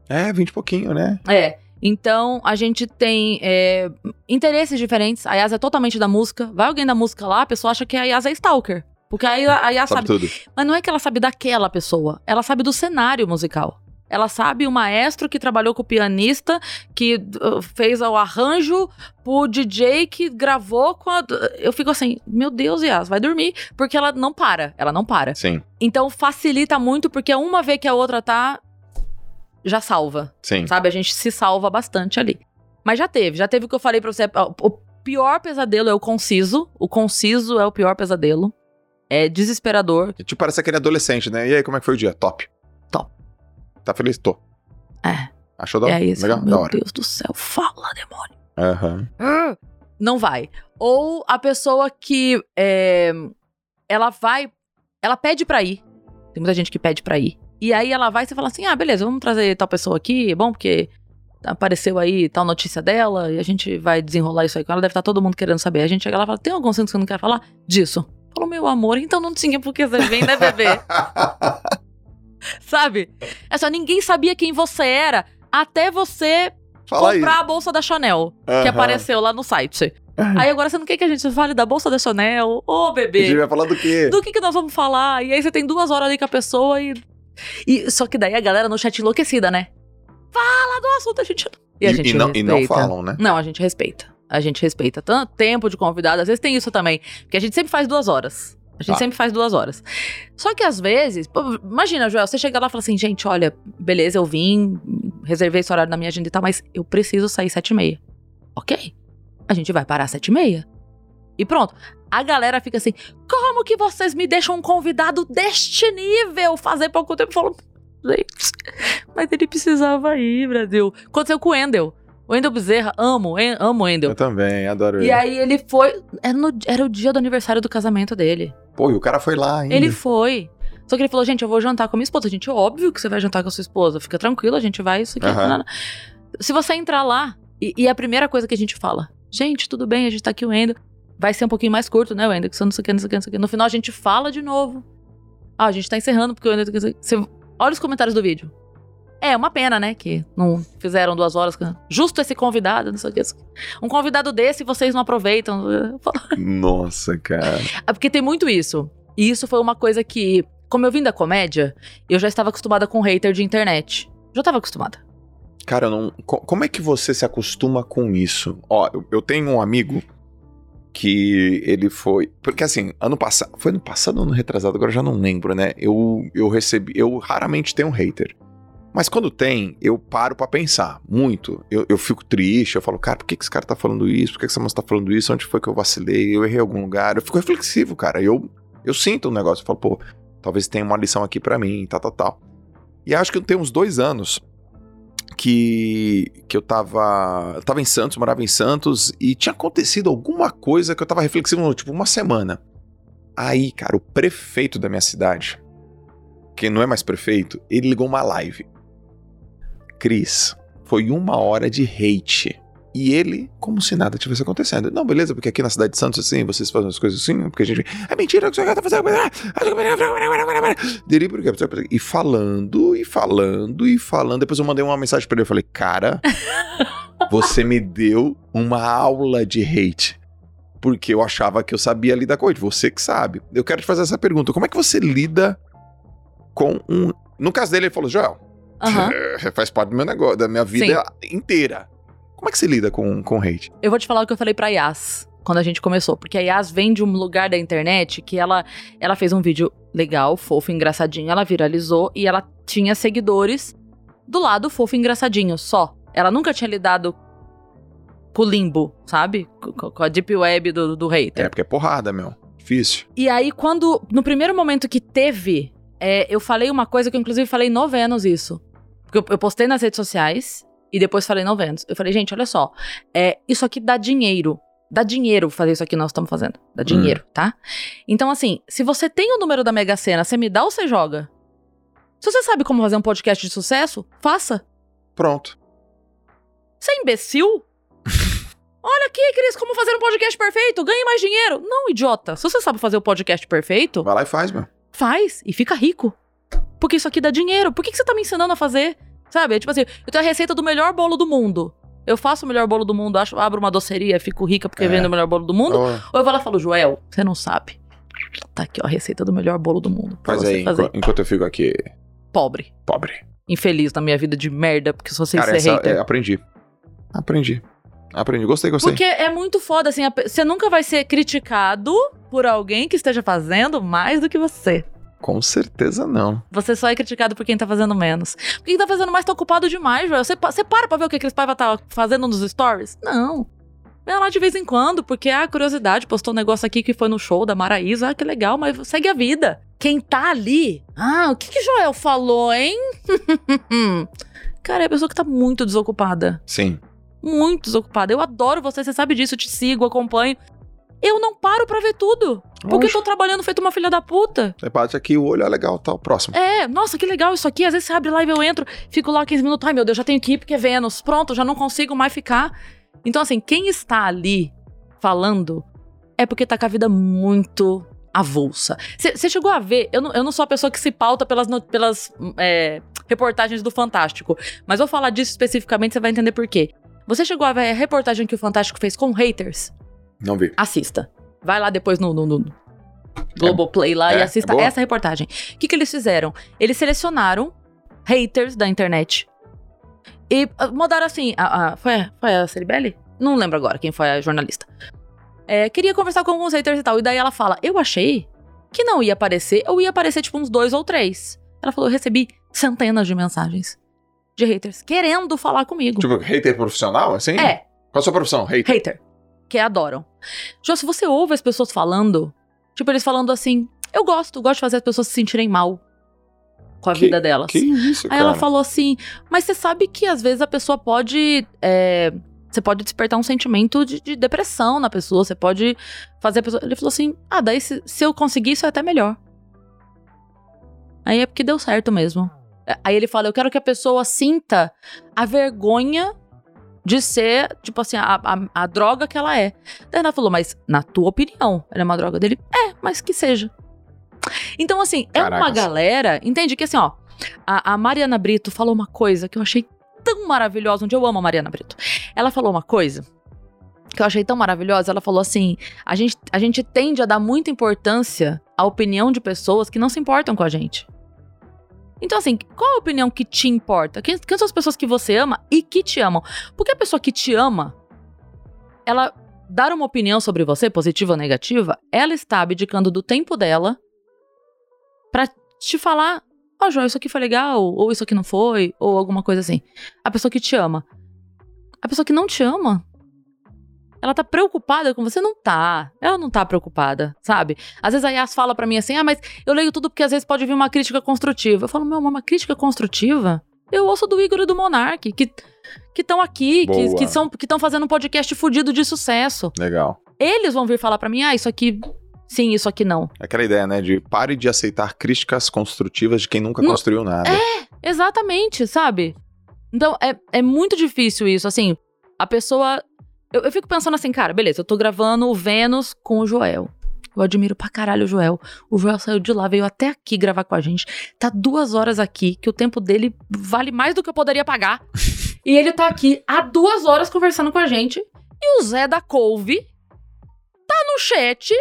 É, 20 e pouquinho, né? É. Então, a gente tem é, interesses diferentes. A Yas é totalmente da música. Vai alguém da música lá, a pessoa acha que a Yas é stalker. Porque a, a Yas Sabe, sabe. tudo. Mas não é que ela sabe daquela pessoa. Ela sabe do cenário musical. Ela sabe o maestro que trabalhou com o pianista, que uh, fez o arranjo pro DJ que gravou com a. Eu fico assim, meu Deus, Yas, vai dormir. Porque ela não para. Ela não para. Sim, Então facilita muito, porque uma vez que a outra tá, já salva. sim. Sabe? A gente se salva bastante ali. Mas já teve, já teve o que eu falei pra você. O pior pesadelo é o conciso. O conciso é o pior pesadelo. É desesperador. Tipo, parece aquele adolescente, né? E aí, como é que foi o dia? Top. Top. Tá feliz? Tô. É. Achou da é isso. legal? Da Meu hora. Deus do céu, fala, demônio. Aham. <gasps> Não vai. Ou a pessoa que é, ela vai, ela pede pra ir. Tem muita gente que pede pra ir. E aí ela vai e você fala assim: ah, beleza, vamos trazer tal pessoa aqui, é bom, porque apareceu aí tal notícia dela e a gente vai desenrolar isso aí com ela. Deve estar todo mundo querendo saber. A gente chega lá e fala: tem algum assunto que você não quer falar? Disso. Falou, meu amor, então não tinha por que você vem, né, bebê? <laughs> Sabe? É só, ninguém sabia quem você era até você Fala comprar aí. a bolsa da Chanel, que apareceu lá no site. Aí agora você não quer que a gente fale da bolsa da Chanel? Ô, A gente bebê, vai falar do quê? do que, que nós vamos falar? E aí você tem duas horas ali com a pessoa e. e só que daí a galera no chat enlouquecida, né? Fala do assunto, a gente. E a gente e não- respeita. e não falam, né? Não, a gente respeita. A gente respeita. Tanto tempo de convidado, às vezes tem isso também. Porque a gente sempre faz duas horas. A gente Tá. sempre faz duas horas. Só que às vezes, pô, imagina, Joel, você chega lá e fala assim, gente, olha, beleza, eu vim, reservei esse horário na minha agenda e tal, mas eu preciso sair sete e meia. Ok. A gente vai parar às sete e meia. E pronto. A galera fica assim, como que vocês me deixam um convidado deste nível fazer pouco tempo? Eu falo, gente, mas ele precisava ir, Brasil. Aconteceu com o Wendel. O Wendel Bezerra, amo, en- amo o Eu Wendel. também, adoro E ele. aí ele foi. Era, no- era o dia do aniversário do casamento dele. Pô, e o cara foi lá ainda. Ele foi. Só que ele falou, gente, eu vou jantar com a minha esposa. Gente, óbvio que você vai jantar com a sua esposa. Fica tranquilo, a gente vai isso aqui. Nanana. Se você entrar lá, e, e a primeira coisa que a gente fala, gente, tudo bem, a gente tá aqui o Wendel. Vai ser um pouquinho mais curto, né, você não sei o que, não sei o que, não sei o que. No final a gente fala de novo. Ah, a gente tá encerrando porque o Wendel... Você, olha os comentários do vídeo. É, uma pena, né, que não fizeram duas horas. Justo esse convidado, não sei o que. Um convidado desse vocês não aproveitam. Nossa, cara. <laughs> é porque tem muito isso. E isso foi uma coisa que, como eu vim da comédia, eu já estava acostumada com hater de internet. Já estava acostumada. Cara, não. co- Como é que você se acostuma com isso? Ó, eu, eu tenho um amigo que ele foi. Porque assim, ano passado. Foi ano passado ou ano retrasado? Agora eu já não lembro, né? Eu, eu recebi. Eu raramente tenho um hater. Mas quando tem, eu paro pra pensar muito. Eu, eu fico triste, eu falo, cara, por que, que esse cara tá falando isso? Por que, que essa moça tá falando isso? Onde foi que eu vacilei? Eu errei em algum lugar? Eu fico reflexivo, cara. Eu, eu sinto um negócio. Eu falo, pô, talvez tenha uma lição aqui pra mim, tal, tal, tal. E acho que tem uns dois anos que, que eu tava. Eu tava em Santos, morava em Santos, e tinha acontecido alguma coisa que eu tava reflexivo, tipo, uma semana. Aí, cara, o prefeito da minha cidade, que não é mais prefeito, ele ligou uma live. Cris, foi uma hora de hate. E ele, como se nada tivesse acontecendo. Não, beleza, porque aqui na cidade de Santos, assim, vocês fazem as coisas assim, porque a gente. É mentira que você tá fazendo. E falando, e falando, e falando. Depois eu mandei uma mensagem pra ele. Eu falei, cara, você me deu uma aula de hate. Porque eu achava que eu sabia lidar com hate. Você que sabe. Eu quero te fazer essa pergunta. Como é que você lida com um. No caso dele, ele falou, Joel, é, faz parte do meu negócio, da minha vida inteira. Como é que você lida com, com hate? Eu vou te falar o que eu falei pra Yas quando a gente começou. Porque a Yas vem de um lugar da internet que ela, ela fez um vídeo legal, fofo, engraçadinho. Ela viralizou e ela tinha seguidores do lado fofo, engraçadinho, só. Ela nunca tinha lidado com o limbo, sabe? Com, com a deep web do, do hater. É, porque é porrada, meu. Difícil. E aí, quando. No primeiro momento que teve, é, eu falei uma coisa que eu, inclusive, falei no Vênus isso. Porque eu, eu postei nas redes sociais e depois falei no Vênus. Eu falei, gente, olha só. É, isso aqui dá dinheiro. Dá dinheiro fazer isso aqui que nós estamos fazendo. Dá dinheiro, tá? Então, assim, se você tem o número da Mega Sena, você me dá ou você joga? Se você sabe como fazer um podcast de sucesso, faça. Pronto. Você é imbecil? <laughs> Olha aqui, Cris, como fazer um podcast perfeito. Ganhe mais dinheiro. Não, idiota. Se você sabe fazer o podcast perfeito, Vai lá e faz, meu. Faz e fica rico. Porque isso aqui dá dinheiro. Por que, que você tá me ensinando a fazer? Sabe? É tipo assim, eu tenho a receita do melhor bolo do mundo. Eu faço o melhor bolo do mundo, acho, abro uma doceria, fico rica porque É. vendo o melhor bolo do mundo. Ou eu vou lá e falo, Joel, você não sabe. Tá aqui, ó, a receita do melhor bolo do mundo. Você aí, fazer. enqu- enquanto eu fico aqui Pobre. pobre. Infeliz na minha vida de merda, porque só sei Cara, ser essa, é, aprendi. Aprendi. Aprendi. Gostei, gostei. Porque é muito foda, assim, você nunca vai ser criticado por alguém que esteja fazendo mais do que você. Com certeza não. Você só é criticado por quem tá fazendo menos. Quem tá fazendo mais tá ocupado demais, Joel. Você, você para pra ver o que a Cris Paiva tá fazendo nos stories? Não. Vai lá de vez em quando, porque a curiosidade postou um negócio aqui que foi no show da Maraísa. Ah, que legal, mas segue a vida. Quem tá ali. Ah, o que que Joel falou, hein? <laughs> Cara, é a pessoa que tá muito desocupada. Sim. Muito desocupada. Eu adoro você, você sabe disso, eu te sigo, acompanho. Eu não paro pra ver tudo. Porque eu Lógico. tô trabalhando feito uma filha da puta. Você bate aqui o olho, é legal, tá, o próximo. É, nossa, que legal isso aqui. Às vezes você abre live, eu entro, fico lá 15 minutos. Ai, meu Deus, já tenho que ir porque é Vênus. Pronto, já não consigo mais ficar. Então, assim, quem está ali falando é porque tá com a vida muito avulsa. Você chegou a ver, eu não, eu não sou a pessoa que se pauta pelas, pelas é, reportagens do Fantástico, mas vou falar disso especificamente, você vai entender por quê. Você chegou a ver a reportagem que o Fantástico fez com haters? Não vi. assista. Vai lá depois no, no, no Globoplay lá é, e assista é essa reportagem. O que, que eles fizeram? Eles selecionaram haters da internet e ah, mandaram assim. A, a- foi, a- foi a Ceribelli? Não lembro agora quem foi a jornalista. É, queria conversar com alguns haters e tal. E daí ela fala: Eu achei que não ia aparecer, ou ia aparecer tipo uns dois ou três. Ela falou: Eu recebi centenas de mensagens de haters querendo falar comigo. Tipo, hater profissional, assim? é, Qual a sua profissão? Hater? hater. Que adoram. Jô, se você ouve as pessoas falando, tipo, eles falando assim, eu gosto, gosto de fazer as pessoas se sentirem mal com a Que- vida delas. Que isso, Aí cara? ela falou assim, mas você sabe que às vezes a pessoa pode. é, você pode despertar um sentimento de, de depressão na pessoa, você pode fazer a pessoa. Ele falou assim: ah, daí se, se eu conseguir, isso é até melhor. Aí é porque deu certo mesmo. Aí ele fala: eu quero que a pessoa sinta a vergonha de ser, tipo assim, a, a, a droga que ela é. Daí ela falou: mas na tua opinião, ela é uma droga dele? É, mas que seja. Então, assim, é uma galera. Entende que assim, ó. A, a Mariana Brito falou uma coisa que eu achei tão maravilhosa. Dia eu amo a Mariana Brito. Ela falou uma coisa que eu achei tão maravilhosa. Ela falou assim: a gente, a gente tende a dar muita importância à opinião de pessoas que não se importam com a gente. Então, assim, qual a opinião que te importa? Quem, quem são as pessoas que você ama e que te amam? Porque a pessoa que te ama, ela dar uma opinião sobre você, positiva ou negativa, ela está abdicando do tempo dela pra te falar: Ó, João, isso aqui foi legal, ou isso aqui não foi, ou alguma coisa assim. A pessoa que te ama. A pessoa que não te ama, ela tá preocupada com você? Não tá. Ela não tá preocupada, sabe? Às vezes a Yas fala pra mim assim, ah, mas eu leio tudo porque às vezes pode vir uma crítica construtiva. Eu falo, meu, uma crítica construtiva? Eu ouço do Igor e do Monark, que que estão aqui, que Boa. que são que estão fazendo um podcast fudido de sucesso. Legal. Eles vão vir falar pra mim, ah, isso aqui sim, isso aqui não. É Aquela ideia, né? De pare de aceitar críticas construtivas de quem nunca É, construiu nada. Exatamente, sabe? Então, é, é muito difícil isso, assim, a pessoa... Eu, eu fico pensando assim, cara, beleza, eu tô gravando o Vênus com o Joel. Eu admiro pra caralho o Joel. O Joel saiu de lá, veio até aqui gravar com a gente. Tá duas horas aqui, que o tempo dele vale mais do que eu poderia pagar. <laughs> e ele tá aqui há duas horas conversando com a gente. E o Zé da Couve tá no chat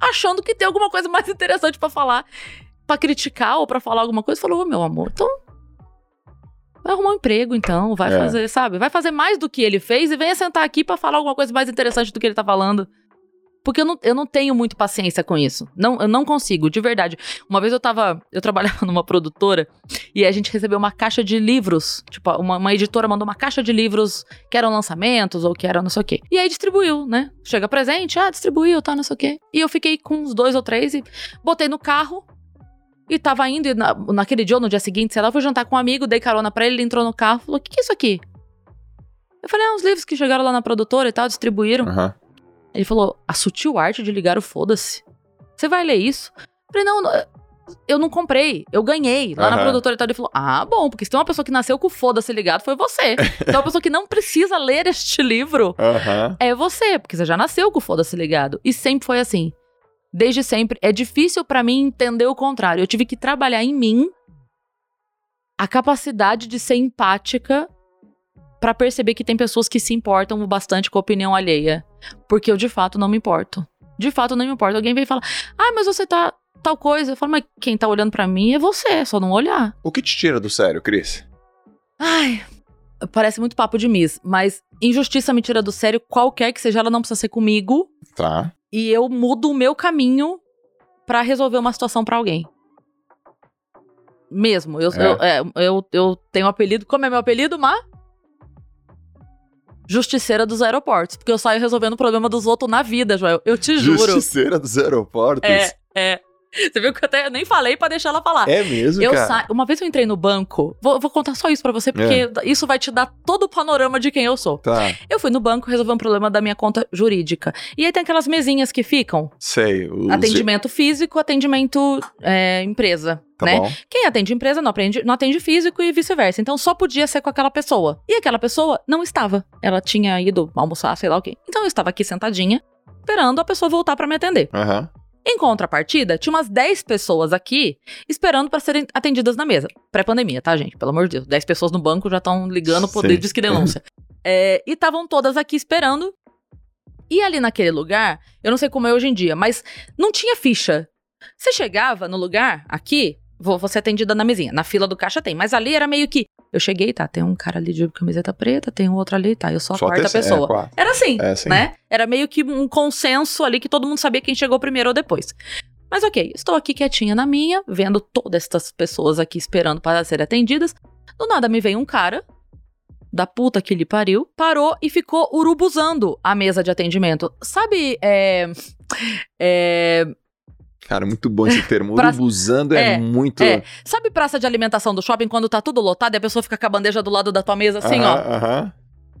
achando que tem alguma coisa mais interessante pra falar, pra criticar ou pra falar alguma coisa. Falou, ô meu amor, então Vai arrumar um emprego, então. Vai É. fazer, sabe? Vai fazer mais do que ele fez e venha sentar aqui pra falar alguma coisa mais interessante do que ele tá falando. Porque eu não, eu não tenho muito paciência com isso. Não, eu não consigo, de verdade. Uma vez eu tava. Eu trabalhava <laughs> numa produtora e a gente recebeu uma caixa de livros. Tipo, uma, uma editora mandou uma caixa de livros que eram lançamentos ou que eram não sei o quê. E aí distribuiu, né? Chega presente, ah, distribuiu, tá, não sei o quê. E eu fiquei com uns dois ou três e botei no carro. E tava indo, e na- naquele dia ou no dia seguinte, sei lá, fui jantar com um amigo, dei carona pra ele, ele entrou no carro falou: O que, que é isso aqui? Eu falei: Ah, uns livros que chegaram lá na produtora e tal, distribuíram. Aham. Ele falou: A sutil arte de ligar o foda-se. Você vai ler isso? Eu falei: Não, não, eu não comprei, eu ganhei lá na Aham. produtora e tal. Ele falou: Ah, bom, porque se tem uma pessoa que nasceu com o foda-se ligado, foi você. Então, uma pessoa que não precisa ler este livro Aham. é você, porque você já nasceu com o foda-se ligado. E sempre foi assim. Desde sempre. É difícil pra mim entender o contrário. Eu tive que trabalhar em mim a capacidade de ser empática pra perceber que tem pessoas que se importam bastante com a opinião alheia. Porque eu, de fato, não me importo. De fato, não me importo. Alguém vem e fala, ah, mas você tá tal coisa. Eu falo, mas quem tá olhando pra mim é você, é só não olhar. O que te tira do sério, Cris? Ai, parece muito papo de miss, mas injustiça me tira do sério, qualquer que seja, ela não precisa ser comigo. Tá. E eu mudo o meu caminho pra resolver uma situação pra alguém. Mesmo. Eu, É. eu, é, eu, eu tenho um apelido. Como é meu apelido, Má? Justiceira dos aeroportos. Porque eu saio resolvendo o problema dos outros na vida, Joel. Eu te juro. Justiceira dos aeroportos. É, é. Você viu que eu até nem falei pra deixar ela falar. É mesmo, Eu cara? sa... Uma vez eu entrei no banco, vou, vou contar só isso pra você, porque isso vai te dar todo o panorama de quem eu sou. Tá, Eu fui no banco resolver um problema da minha conta jurídica. E aí tem aquelas mesinhas que ficam: sei. os- atendimento físico, atendimento é, empresa. Tá né? bom. Quem atende empresa não, aprende, não atende físico e vice-versa. Então só podia ser com aquela pessoa. E aquela pessoa não estava. Ela tinha ido almoçar, sei lá o quê. Então eu estava aqui sentadinha, esperando a pessoa voltar pra me atender. Aham. Em contrapartida, tinha umas 10 pessoas aqui esperando pra serem atendidas na mesa. Pré-pandemia, tá, gente? Pelo amor de Deus. 10 pessoas no banco já estão ligando, o poder diz que denúncia. É, e estavam todas aqui esperando. E ali naquele lugar, eu não sei como é hoje em dia, mas não tinha ficha. Você chegava no lugar, aqui, vou, vou ser atendida na mesinha. Na fila do caixa tem, mas ali era meio que. Eu cheguei, tá? Tem um cara ali de camiseta preta, tem um outro ali, tá? Eu sou a Só quarta terceiro- pessoa. É, quatro. Era assim, É, sim. né? Era meio que um consenso ali que todo mundo sabia quem chegou primeiro ou depois. Mas ok, estou aqui quietinha na minha, vendo todas essas pessoas aqui esperando para serem atendidas. Do nada me veio um cara, da puta que lhe pariu, parou e ficou urubuzando a mesa de atendimento. Sabe, é. é Cara, muito bom esse termo. Pra- Urubuzando é, É, muito. é. sabe praça de alimentação do shopping quando tá tudo lotado e a pessoa fica com a bandeja do lado da tua mesa assim, ó? Aham.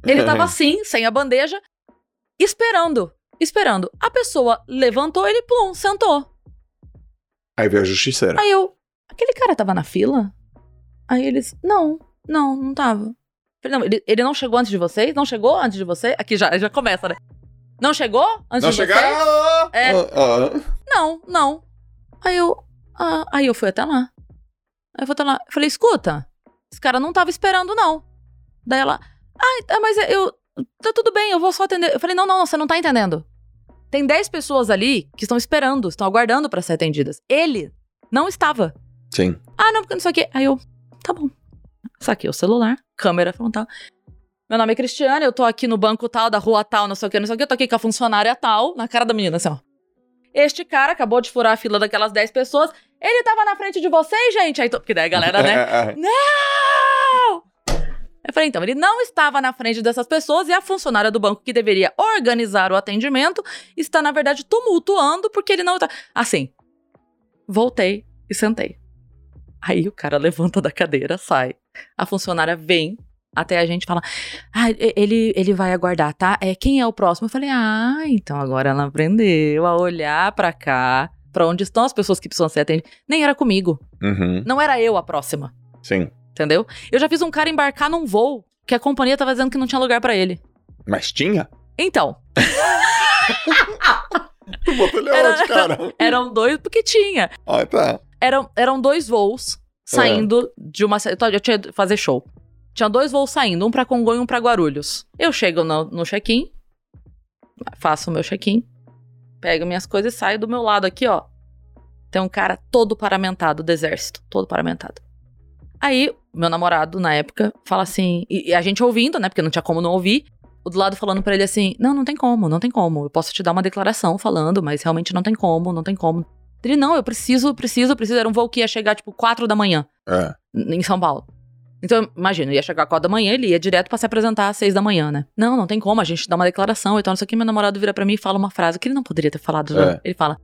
Ele tava <laughs> assim, sem a bandeja, esperando. Esperando. A pessoa levantou, ele plum, sentou. Aí veio a justiceira. Aí eu, aquele cara tava na fila? Aí eles, não, não, não tava. Não, ele, ele não chegou antes de vocês? Não chegou antes de você? Aqui já, já começa, né? Não chegou antes Não vocês? É. Ah, ah. Não, não. Aí eu, ah, aí eu fui até lá. Aí eu fui até lá. Eu falei, escuta, esse cara não tava esperando, não. Daí ela, ah, mas eu, tá tudo bem, eu vou só atender. Eu falei, não, não, não, você não tá entendendo. Tem 10 pessoas ali que estão esperando, estão aguardando pra ser atendidas. Ele não estava. Sim. Ah, não, porque não sei o quê. Aí eu, tá bom. Saquei o celular, câmera frontal. Meu nome é Cristiane, eu tô aqui no banco tal, da rua tal, não sei o que, não sei o que. Eu tô aqui com a funcionária tal, na cara da menina, assim, ó. Este cara acabou de furar a fila daquelas 10 pessoas. Ele tava na frente de vocês, gente. Aí, tô... porque daí a galera, né? <laughs> Não! Eu falei, então, ele não estava na frente dessas pessoas e a funcionária do banco que deveria organizar o atendimento está, na verdade, tumultuando porque ele não está. Assim, voltei e sentei. Aí o cara levanta da cadeira, sai. A funcionária vem até a gente fala: Ah, ele, ele vai aguardar, tá? É, quem é o próximo? Eu falei: Ah, então agora ela aprendeu a olhar pra cá, pra onde estão as pessoas que precisam ser atendidas. Nem era comigo. Uhum. Não era eu a próxima. Sim. Entendeu? Eu já fiz um cara embarcar num voo que a companhia tava dizendo que não tinha lugar pra ele. Mas tinha? Então, <laughs> Tu botou ele Era- onde, cara? <laughs> eram dois, porque tinha. Ah, tá. Eram, eram dois voos saindo de uma. Eu tinha que fazer show. Tinha dois voos saindo, um pra Congonha e um pra Guarulhos. Eu chego no, no check-in, faço o meu check-in, pego minhas coisas e saio do meu lado aqui, ó. Tem um cara todo paramentado do exército, todo paramentado. Aí, meu namorado, na época, fala assim, e, e a gente ouvindo, né, porque não tinha como não ouvir, o do lado falando pra ele assim: Não, não tem como, não tem como. Eu posso te dar uma declaração falando, mas realmente não tem como, não tem como. Ele, não, eu preciso, preciso, preciso. Era um voo que ia chegar, tipo, 4 da manhã, É. em São Paulo. Então, imagina, ia chegar 4 da manhã, ele ia direto pra se apresentar às 6 da manhã, né? Não, não tem como, a gente dá uma declaração e tal, não sei o que. Meu namorado vira pra mim e fala uma frase que ele não poderia ter falado. já. É. Ele fala: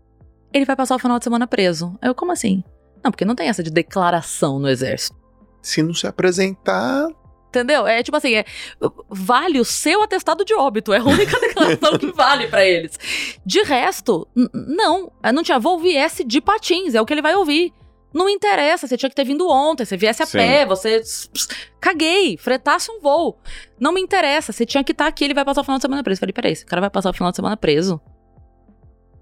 Ele vai passar o final de semana preso. Eu, como assim? Não, porque não tem essa de declaração no exército. Se não se apresentar. Entendeu? É tipo assim, é, vale o seu atestado de óbito. É a única <laughs> declaração que vale pra eles. De resto, não. Não tinha voo viesse de patins, é o que ele vai ouvir. Não interessa, você tinha que ter vindo ontem, você viesse a Sim. pé, você. Caguei, fretasse um voo. Não me interessa, você tinha que estar aqui, ele vai passar o final de semana preso. Falei, peraí, esse cara vai passar o final de semana preso.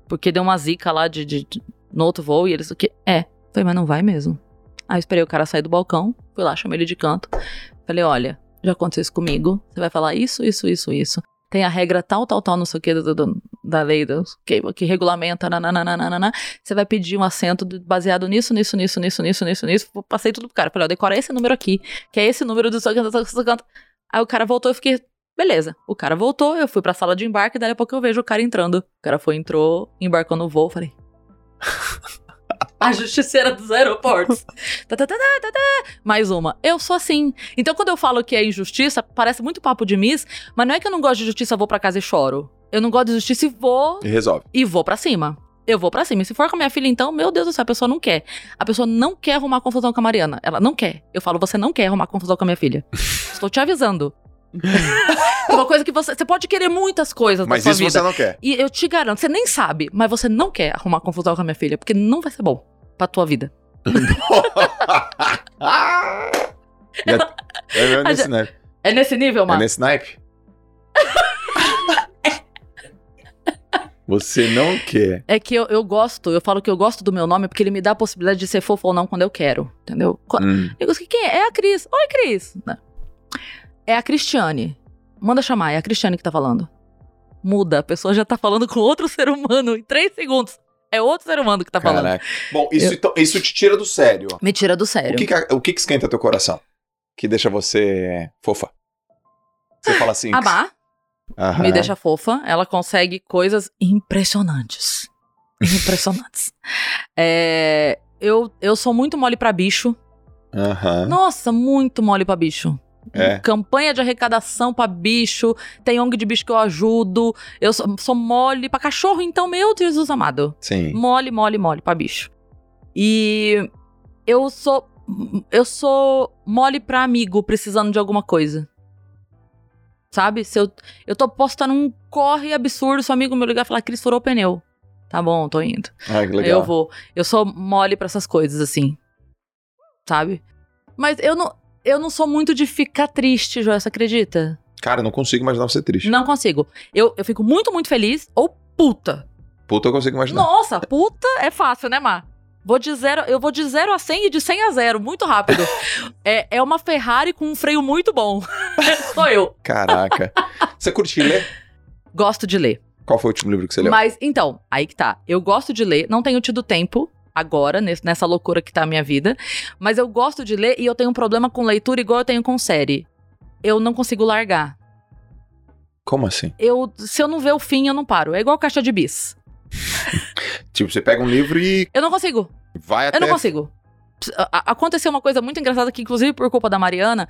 Porque deu uma zica lá de, de- de- no outro voo e eles. O quê? É. Falei, mas não vai mesmo. Aí eu esperei o cara sair do balcão, fui lá, chamei ele de canto. Falei, olha, já aconteceu isso comigo. Você vai falar isso, isso, isso, isso. Tem a regra tal, tal, tal, não sei o que, do, do- da lei do, que, que regulamenta, nananana. Você vai pedir um assento do- baseado nisso, nisso, nisso, nisso, nisso, nisso, nisso. Passei tudo pro cara. Falei, ó, decora esse número aqui, que é esse número do. Aí o cara voltou, eu fiquei, beleza. O cara voltou, eu fui pra sala de embarque, daí a pouco eu vejo o cara entrando. O cara foi, entrou, embarcou no voo, falei... <laughs> A justiceira dos aeroportos. <laughs> Tá, tá, tá, tá, tá, tá. Mais uma. Eu sou assim. Então, quando eu falo que é injustiça, parece muito papo de miss, mas não é que eu não gosto de justiça, vou pra casa e choro. Eu não gosto de justiça e vou E resolve. e vou pra cima. eu vou pra cima. E se for com a minha filha, então, meu Deus do céu, a pessoa não quer. A pessoa não quer arrumar confusão com a Mariana. Ela não quer. Eu falo, você não quer arrumar confusão com a minha filha. <laughs> Estou te avisando. É <laughs> Uma coisa que você. Você pode querer muitas coisas Mas na isso sua vida. você não quer. E eu te garanto, você nem sabe, mas você não quer arrumar confusão com a minha filha, porque não vai ser bom pra tua vida. <laughs> é, é nesse naipe. É nesse nível, É mano? nesse naipe? Você não quer. É que eu, eu gosto, eu falo que eu gosto do meu nome porque ele me dá a possibilidade de ser fofo ou não quando eu quero, entendeu? Hum. Eu gosto que quem é? É a Cris. Oi, Cris. Não. É a Cristiane. Manda chamar, é a Cristiane que tá falando. Muda, a pessoa já tá falando com outro ser humano em três segundos. É outro ser humano que tá falando. Caraca. Bom, isso, então- isso te tira do sério. Me tira do O sério. que, que, o que que esquenta teu coração? Que deixa você fofa? Você fala assim. A Aham. me deixa fofa, ela consegue coisas impressionantes. Impressionantes. <laughs> É, eu, eu sou muito mole pra bicho. Nossa, muito mole pra bicho. É. Campanha de arrecadação pra bicho. Tem ONG de bicho que eu ajudo. Eu sou, sou mole pra cachorro, então, meu Jesus amado. Sim. Mole, mole, mole pra bicho. E eu sou. Eu sou mole pra amigo precisando de alguma coisa. Sabe? Se eu, eu tô, posso estar num corre absurdo, se o amigo me ligar e falar, Cris, furou o pneu. Tá bom, tô indo. Ah, que legal. Eu vou. Eu sou mole pra essas coisas, assim. Sabe? Mas eu não, eu não sou muito de ficar triste, Joel, você acredita? Cara, eu não consigo imaginar você triste. Não consigo. Eu, eu fico muito, muito feliz ou puta. Puta, eu consigo imaginar. Nossa, puta é fácil, né, Mar? Vou de zero, eu vou de 0 a 100 e de 100 a 0, muito rápido. <laughs> é, é uma Ferrari com um freio muito bom. <laughs> Sou eu. Caraca. você curte ler? Gosto de ler. Qual foi o último livro que você leu? Mas, então, aí que tá. Eu gosto de ler, não tenho tido tempo agora, nessa loucura que tá a minha vida. Mas eu gosto de ler e eu tenho um problema com leitura igual eu tenho com série. Eu não consigo largar. Como assim? Eu, se eu não ver o fim, eu não paro. É igual caixa de bis. <laughs> Tipo, você pega um livro e Eu não consigo. vai até. Eu não consigo. Aconteceu uma coisa muito engraçada que, inclusive, por culpa da Mariana,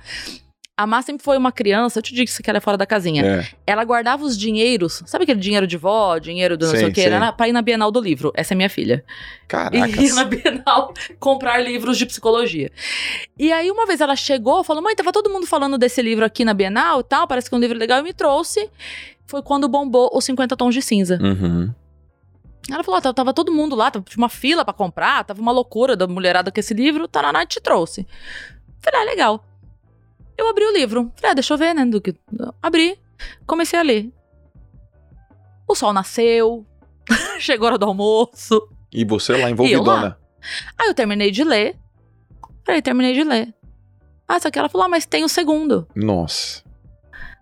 a Má sempre foi uma criança, eu te disse que ela é fora da casinha. É. Ela guardava os dinheiros, sabe aquele dinheiro de vó, dinheiro do não sei o que, era pra ir na Bienal do livro. Essa é minha filha. Caraca. E ir na Bienal <laughs> comprar livros de psicologia. E aí, uma vez ela chegou, falou: Mãe, tava todo mundo falando desse livro aqui na Bienal e tal, parece que é um livro legal, e me trouxe. Foi quando bombou os 50 Tons de Cinza. Uhum. Ela falou: tava, tava todo mundo lá, tava tinha uma fila pra comprar, tava uma loucura da mulherada com esse livro, Taraná te trouxe. Falei: Ah, legal. Eu abri o livro. Falei: Ah, deixa eu ver, né? Do que... Abri, comecei a ler. O sol nasceu, <laughs> chegou a hora do almoço. E você lá E eu envolvidona. Aí eu terminei de ler. Falei: Terminei de ler. Ah, só que ela falou: Ah, mas tem o segundo. Nossa.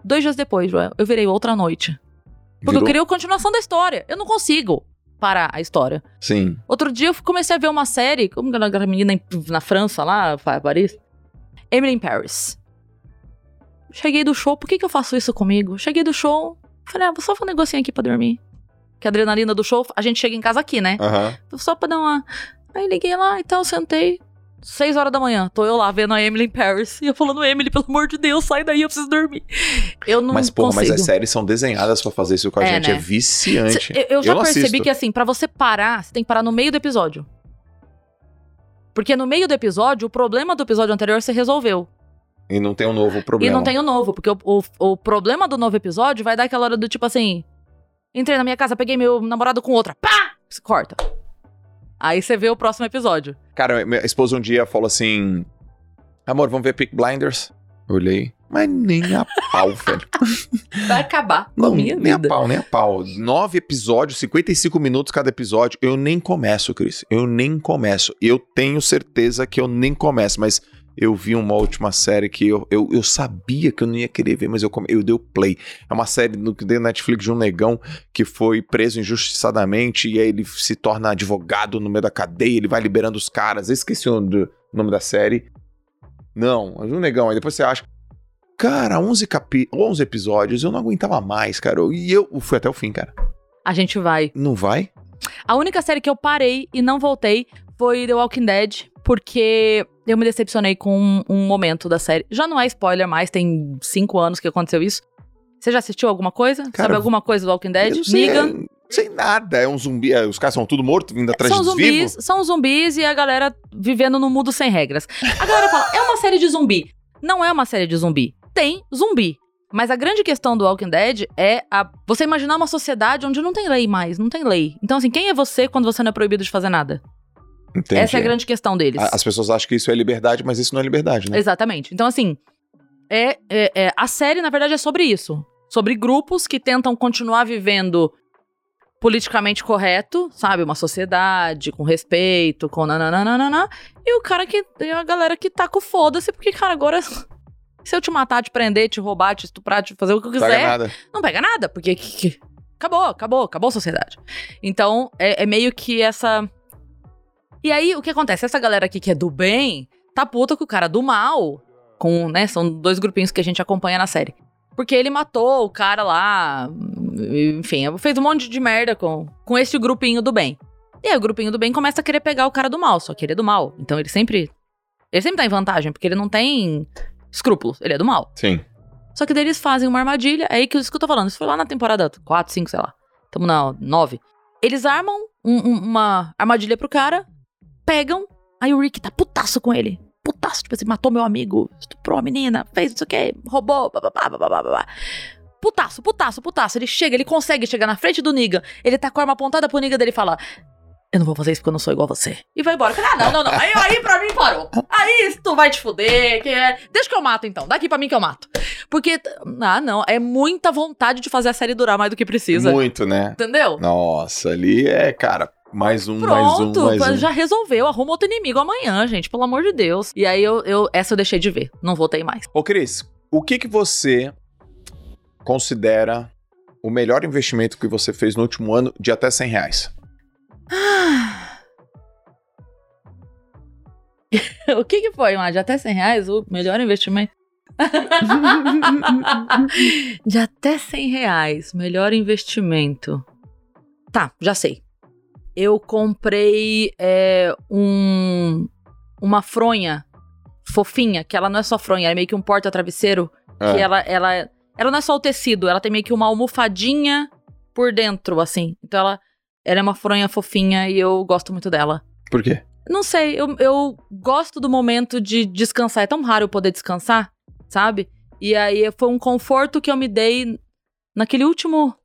Dois dias depois, Joel, eu virei outra noite. Porque Virou? eu queria a continuação da história. Eu não consigo parar a história. Sim. Outro dia eu comecei a ver uma série, como aquela menina na França, lá, Pa- Paris? Emily in Paris. Cheguei do show, por que, que eu faço isso comigo? Cheguei do show, falei, ah, vou só fazer um negocinho aqui pra dormir. Que a adrenalina do show, a gente chega em casa aqui, né? Aham. Só pra dar uma. Aí liguei lá e tal, sentei. Seis horas da manhã, tô eu lá vendo a Emily in Paris. E eu falando, Emily, pelo amor de Deus, sai daí, eu preciso dormir. Eu não Mas, porra, mas consigo. as séries são desenhadas pra fazer isso com a É, gente. né? É viciante. Eu, eu já não percebi assisto. que assim, pra você parar, você tem que parar no meio do episódio. Porque no meio do episódio, o problema do episódio anterior você resolveu. E não tem um novo problema. E não tem o novo, porque o, o, o problema do novo episódio vai dar aquela hora do tipo assim: entrei na minha casa, peguei meu namorado com outra, pá! Você corta. Aí você vê o próximo episódio. Cara, minha esposa um dia falou assim: Amor, vamos ver Peak Blinders? Eu olhei. Mas nem a pau, <laughs> velho. Vai acabar Não, minha nem vida. a pau, nem a pau. Nove episódios, 55 minutos cada episódio. Eu nem começo, Cris. Eu nem começo. Eu tenho certeza que eu nem começo, mas eu vi uma última série que eu, eu, eu sabia que eu não ia querer ver, mas eu, eu dei o play. É uma série da Netflix de um negão que foi preso injustiçadamente e aí ele se torna advogado no meio da cadeia, ele vai liberando os caras. Eu esqueci o do- nome da série. Não, é um negão. Aí depois você acha. Cara, 11, capi 11 episódios, eu não aguentava mais, cara. E eu fui até o fim, cara. A gente vai. Não vai? A única série que eu parei e não voltei foi The Walking Dead, porque eu me decepcionei com um, um momento da série. Já não é spoiler mais, tem cinco anos que aconteceu isso. Você já assistiu alguma coisa? Cara, Sabe alguma coisa do Walking Dead? Negan? sei nada. É um zumbi. é, os caras são tudo morto, vindo atrás São dos zumbis, vivos. são zumbis e a galera vivendo no mundo sem regras. A galera fala, é uma série de zumbi. Não é uma série de zumbi. Tem zumbi. Mas a grande questão do Walking Dead é a, você imaginar uma sociedade onde não tem lei mais, não tem lei. Então, assim, quem é você quando você não é proibido de fazer nada? Entendi. Essa é a grande questão deles. As pessoas acham que isso é liberdade, mas isso não é liberdade, né? Exatamente. Então, assim, é, é- é- a série, na verdade, é sobre isso. Sobre grupos que tentam continuar vivendo politicamente correto, sabe? Uma sociedade, com respeito, com nananana. E o cara que. E a galera que tá com foda-se, porque, cara, agora. <laughs> Se eu te matar, te prender, te roubar, te estuprar, te fazer o que eu Não quiser, paga nada. não pega nada, porque que- que- acabou, acabou, acabou a sociedade. Então, é, é meio que essa. E aí, o que acontece? Essa galera aqui que é do bem, tá puta com o cara do mal. Com, né? São dois grupinhos que a gente acompanha na série. Porque ele matou o cara lá. Enfim, fez um monte de merda com, com esse grupinho do bem. E aí o grupinho do bem começa a querer pegar o cara do mal, só que ele é do mal. Então ele sempre. Ele sempre tá em vantagem, porque ele não tem escrúpulos, ele é do mal. Sim. Só que daí eles fazem uma armadilha, é aí que isso que eu tô falando. Isso foi lá na temporada 4, 5, sei lá. Tamo na 9. Eles armam um- um- uma armadilha pro cara, pegam, aí o Rick tá putaço com ele. Putaço, tipo assim, matou meu amigo, estuprou a menina, fez não sei o que, roubou, bababá, bababá, babá. Putaço, putaço, putaço. Ele chega, ele consegue chegar na frente do Negan. Ele tá com a arma apontada pro Negan dele e fala: Eu não vou fazer isso porque eu não sou igual a você. E vai embora. Falei, ah, não, não, não. Aí, aí pra mim parou. Aí tu vai te fuder. Que é... Deixa que eu mato então. Daqui pra mim que eu mato. Porque, ah, não. É muita vontade de fazer a série durar mais do que precisa. Muito, né? Entendeu? Nossa, ali é, cara, mais um, mais um, Pronto, mais um. já resolveu. Arruma outro inimigo amanhã, gente. Pelo amor de Deus. E aí eu, eu essa eu deixei de ver. Não voltei mais. Ô, Cris, o que que você considera o melhor investimento que você fez no último ano de até 100 reais? <laughs> o que que foi, Má? De até 100 reais? O melhor investimento? <laughs> De até 100 reais. Melhor investimento. Tá, já sei. Eu comprei é, um, uma fronha fofinha, que ela não é só fronha, ela é meio que um porta-travesseiro. Ah, Que ela, ela, ela não é só o tecido, ela tem meio que uma almofadinha por dentro, assim. Então ela, ela é uma fronha fofinha e eu gosto muito dela. Por quê? Não sei, eu, eu gosto do momento de descansar. É tão raro eu poder descansar, sabe? E aí foi um conforto que eu me dei naquele último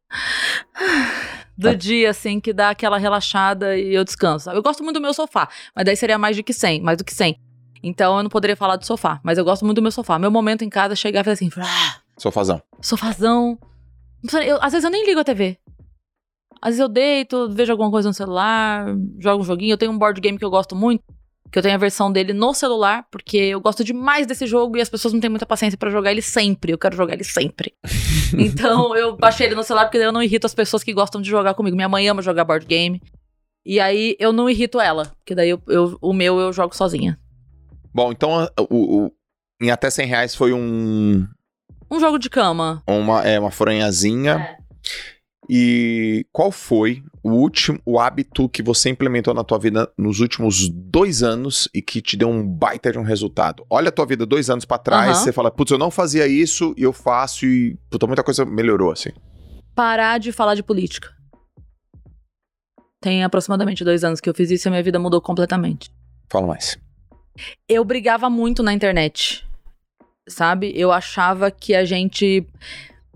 do Ah. dia, assim, que dá aquela relaxada e eu descanso. Eu gosto muito do meu sofá, mas daí seria mais do que 100, mais do que 100. Então eu não poderia falar do sofá, mas eu gosto muito do meu sofá. Meu momento em casa é chegar e fazer assim, ah, Sofazão. sofazão. Eu- às vezes eu nem ligo a TV. Às vezes eu deito, vejo alguma coisa no celular, jogo um joguinho. Eu tenho um board game que eu gosto muito, que eu tenho a versão dele no celular, porque eu gosto demais desse jogo e as pessoas não têm muita paciência pra jogar ele sempre. Eu quero jogar ele sempre. <laughs> então eu baixei ele no celular porque daí eu não irrito as pessoas que gostam de jogar comigo. Minha mãe ama jogar board game. E aí eu não irrito ela, porque daí eu- eu- o meu eu jogo sozinha. Bom, então o, o- em até 100 reais foi um, Um jogo de cama. uma, é, uma fronhazinha. É. E qual foi o último o hábito que você implementou na tua vida nos últimos dois anos e que te deu um baita de um resultado? Olha a tua vida dois anos pra trás, Aham. você fala, putz, eu não fazia isso e eu faço e puta, muita coisa melhorou, assim. parar de falar de política. Tem aproximadamente dois anos que eu fiz isso e a minha vida mudou completamente. Fala mais. Eu brigava muito na internet, sabe? Eu achava que a gente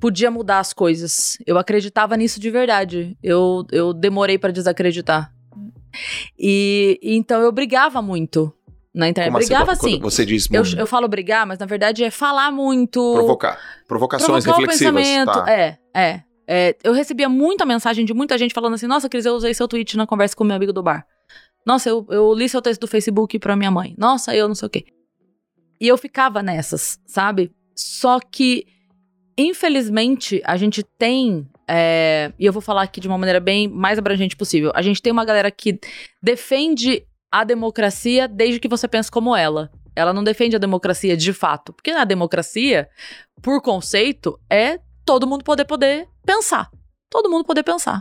podia mudar as coisas. Eu acreditava nisso de verdade. Eu, eu demorei pra desacreditar. E então eu brigava muito na internet. Como assim? brigava assim. Você diz Eu, muito eu falo brigar, mas na verdade é falar muito. provocar. Provocações provocar o reflexivas. pensamento. Tá. É, é, é. Eu recebia muita mensagem de muita gente falando assim: Nossa, Cris, eu usei seu tweet na conversa com meu amigo do bar. Nossa, eu, eu li seu texto do Facebook pra minha mãe. Nossa, eu não sei o quê. E eu ficava nessas, sabe? Só que, infelizmente, a gente tem. é, e eu vou falar aqui de uma maneira bem mais abrangente possível. A gente tem uma galera que defende a democracia desde que você pensa como ela. Ela não defende a democracia de fato. Porque a democracia, por conceito, é todo mundo poder poder pensar. Todo mundo poder pensar.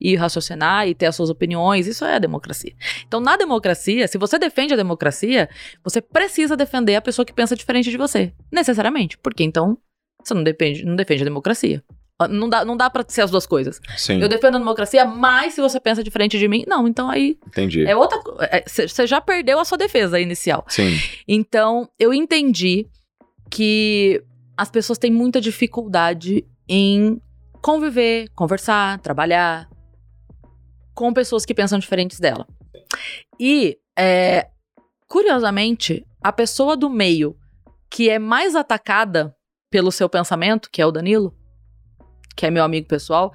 E raciocinar e ter as suas opiniões, isso é a democracia. Então, na democracia, se você defende a democracia, você precisa defender a pessoa que pensa diferente de você. Necessariamente. Porque então você não, depende, não defende a democracia. Ah, Não dá, não dá pra ser as duas coisas. Sim, Eu defendo a democracia, mas se você pensa diferente de mim, não, então aí entendi. é outra co- é, Você você já perdeu a sua defesa inicial. Sim, Então, eu entendi que as pessoas têm muita dificuldade em conviver, conversar, trabalhar com pessoas que pensam diferentes dela. E, é, curiosamente, a pessoa do meio que é mais atacada pelo seu pensamento, que é o Danilo, que é meu amigo pessoal,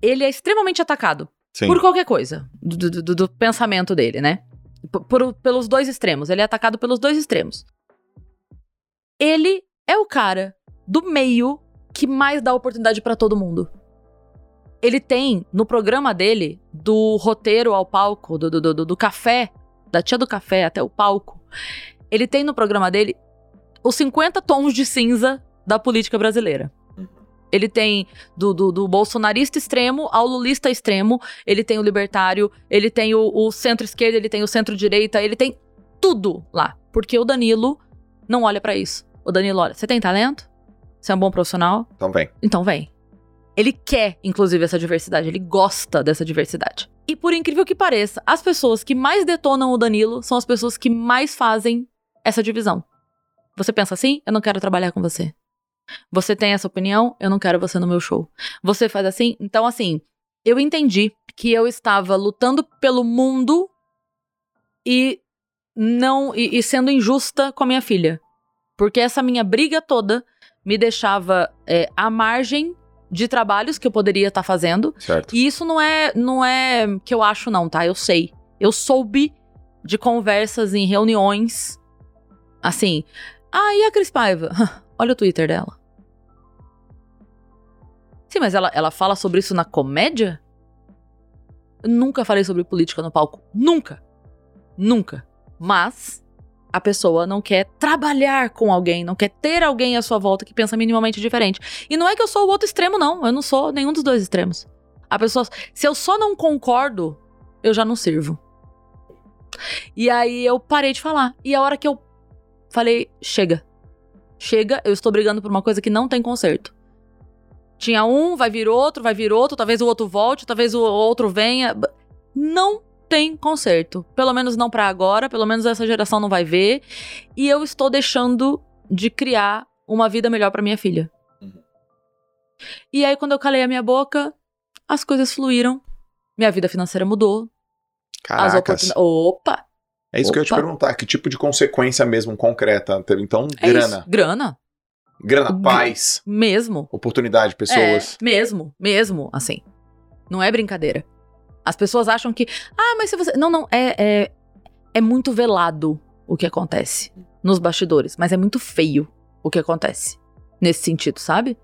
ele é extremamente atacado sim. por qualquer coisa do, do- do- pensamento dele, né? P- por- pelos dois extremos. Ele é atacado pelos dois extremos. Ele é o cara do meio que mais dá oportunidade pra todo mundo. Ele tem no programa dele, do roteiro ao palco, do, do, do, do café, da tia do café até o palco, ele tem no programa dele os 50 tons de cinza da política brasileira. Ele tem do, do, do bolsonarista extremo ao lulista extremo, ele tem o libertário, ele tem o, o centro-esquerda, ele tem o centro-direita, ele tem tudo lá. Porque o Danilo não olha pra isso. O Danilo olha, você tem talento? Você é um bom profissional? Então vem. Então vem. Ele quer, inclusive, essa diversidade, ele gosta dessa diversidade. E por incrível que pareça, as pessoas que mais detonam o Danilo são as pessoas que mais fazem essa divisão. Você pensa assim? Eu não quero trabalhar com você. Você tem essa opinião? Eu não quero você no meu show. Você faz assim? Então, assim, eu entendi que eu estava lutando pelo mundo e não e, e sendo injusta com a minha filha. Porque essa minha briga toda me deixava é, à margem de trabalhos que eu poderia estar fazendo. Certo. E isso não é, não é que eu acho, não, tá? Eu sei. Eu soube de conversas em reuniões. Assim. Ah, e a Cris Paiva? <laughs> Olha o Twitter dela. Sim, mas ela, ela fala sobre isso na comédia? Eu nunca falei sobre política no palco. Nunca. Nunca. Mas a pessoa não quer trabalhar com alguém, não quer ter alguém à sua volta que pensa minimamente diferente. E não é que eu sou o outro extremo, não. Eu não sou nenhum dos dois extremos. A pessoa. Se eu só não concordo, eu já não sirvo. E aí eu parei de falar. E a hora que eu falei, chega. Chega, eu estou brigando por uma coisa que não tem conserto. Tinha um, vai vir outro, vai vir outro, talvez o outro volte, talvez o outro venha. Não tem conserto. Pelo menos não pra agora, pelo menos essa geração não vai ver. E eu estou deixando de criar uma vida melhor pra minha filha. Uhum. E aí, quando eu calei a minha boca, as coisas fluíram. Minha vida financeira mudou. As Caracas. oportunidades. Opa! É isso que eu ia te Opa. perguntar. Que tipo de consequência mesmo concreta? teve? Então, É grana. isso. Grana. Grana, Gr- paz, Mesmo. oportunidade, pessoas. É, mesmo, mesmo, assim. Não é brincadeira. As pessoas acham que. Ah, mas se você. Não, não. É, é, é muito velado o que acontece nos bastidores, mas é muito feio o que acontece nesse sentido, sabe?